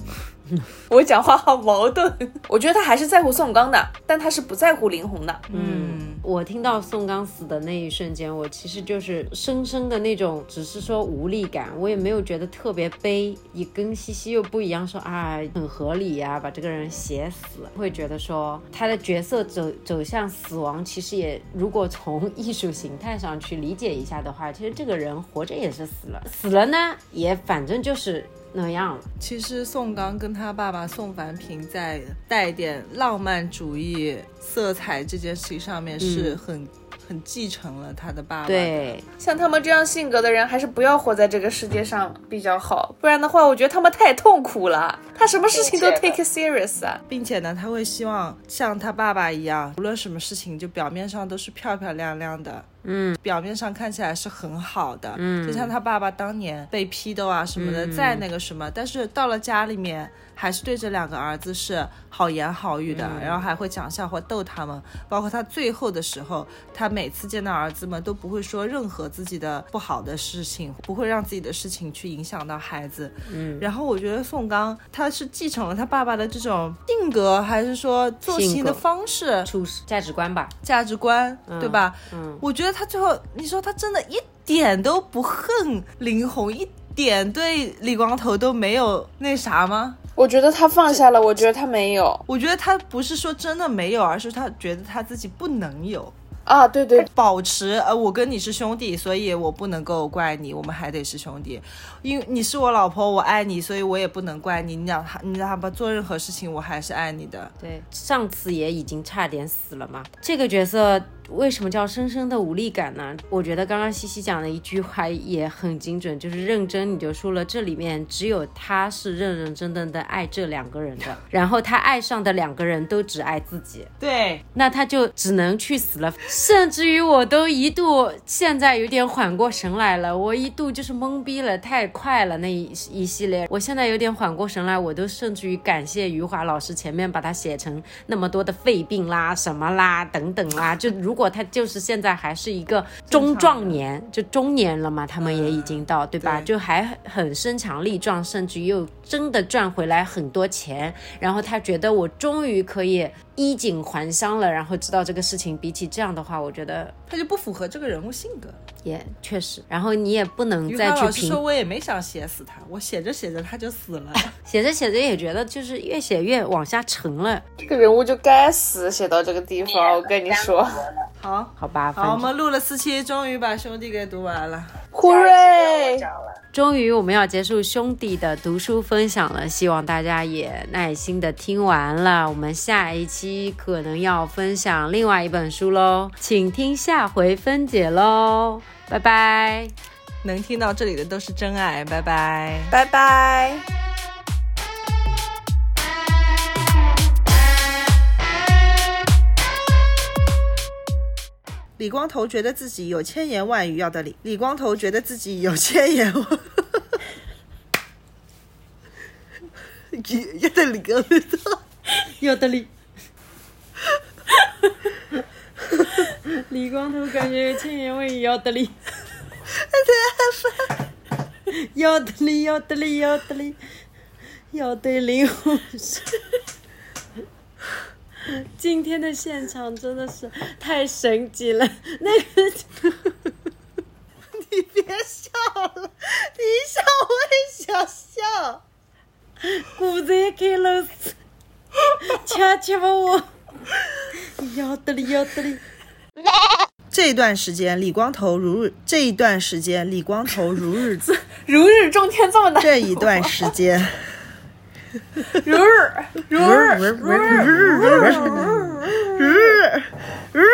我讲话好矛盾，我觉得他还是在乎宋刚的，但他是不在乎林红的。嗯，我听到宋刚死的那一瞬间，我其实就是深深的那种，只是说无力感，我也没有觉得特别悲，也跟西西又不一样，说啊很合理呀，把这个人写死，会觉得说他的角色走走向死亡，其实也如果从 艺术形态上去理解一下的话，其实这个人活着也是死了，死了呢也反正就是。那样了。其实宋刚跟他爸爸宋凡平在带点浪漫主义色彩这件事情上面是很很继承了他的爸爸。对，像他们这样性格的人，还是不要活在这个世界上比较好。不然的话，我觉得他们太痛苦了。他什么事情都 take serious 啊，并且呢，他会希望像他爸爸一样，无论什么事情，就表面上都是漂漂亮亮的。嗯，表面上看起来是很好的，嗯，就像他爸爸当年被批斗啊什么的，再那个什么，但是到了家里面。还是对这两个儿子是好言好语的，然后还会讲笑话逗他们。包括他最后的时候，他每次见到儿子们都不会说任何自己的不好的事情，不会让自己的事情去影响到孩子。嗯，然后我觉得宋刚他是继承了他爸爸的这种性格，还是说做事情的方式、处事价值观吧？价值观，对吧？嗯，我觉得他最后，你说他真的一点都不恨林红，一点对李光头都没有那啥吗？我觉得他放下了，我觉得他没有，我觉得他不是说真的没有，而是他觉得他自己不能有啊，对对，保持呃，我跟你是兄弟，所以我不能够怪你，我们还得是兄弟，因为你是我老婆，我爱你，所以我也不能怪你，你让他，你让他不做任何事情，我还是爱你的。对，上次也已经差点死了嘛，这个角色。为什么叫深深的无力感呢？我觉得刚刚西西讲的一句话也很精准，就是认真你就输了。这里面只有他是认认真真的爱这两个人的，然后他爱上的两个人都只爱自己，对，那他就只能去死了。甚至于我都一度现在有点缓过神来了，我一度就是懵逼了，太快了那一一系列，我现在有点缓过神来，我都甚至于感谢余华老师前面把它写成那么多的肺病啦、什么啦等等啦，就如。如果他就是现在还是一个中壮年，就中年了嘛，他们也已经到，对吧？就还很身强力壮，甚至又真的赚回来很多钱，然后他觉得我终于可以。衣锦还乡了，然后知道这个事情，比起这样的话，我觉得他就不符合这个人物性格，也确实。然后你也不能再去评。说我也没想写死他，我写着写着他就死了，写着写着也觉得就是越写越往下沉了。这个人物就该死，写到这个地方，我跟你说。好，好吧，好，我们录了四期，终于把兄弟给读完了，Hooray！终于我们要结束兄弟的读书分享了，希望大家也耐心的听完了。我们下一期可能要分享另外一本书喽，请听下回分解喽，拜拜。能听到这里的都是真爱，拜拜，拜拜。李光头觉得自己有千言万语要的李李光头觉得自己有千言万，要的李哥，要的李，李光头感觉有千言万语要的 李，要的李要的李要的李，要的灵魂。今天的现场真的是太神奇了，那个，你别笑了，你一笑我也想笑，骨子也开了死，掐掐吧我，要得哩要得哩。这一段时间李光头如日，这一段时间李光头如日 如日中天这么难，这一段时间。如日如日如日如日如日如日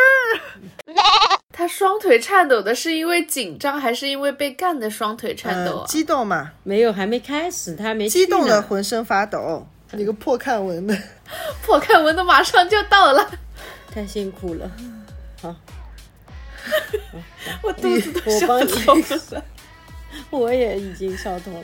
他双腿颤抖的是因为紧张，还是因为被干的双腿颤抖？激动嘛？没有，还没开始，他还没激动的浑身发抖。你个破看文的，破看文的马上就到了，太辛苦了。好，我肚子都笑痛了，我也已经笑痛了。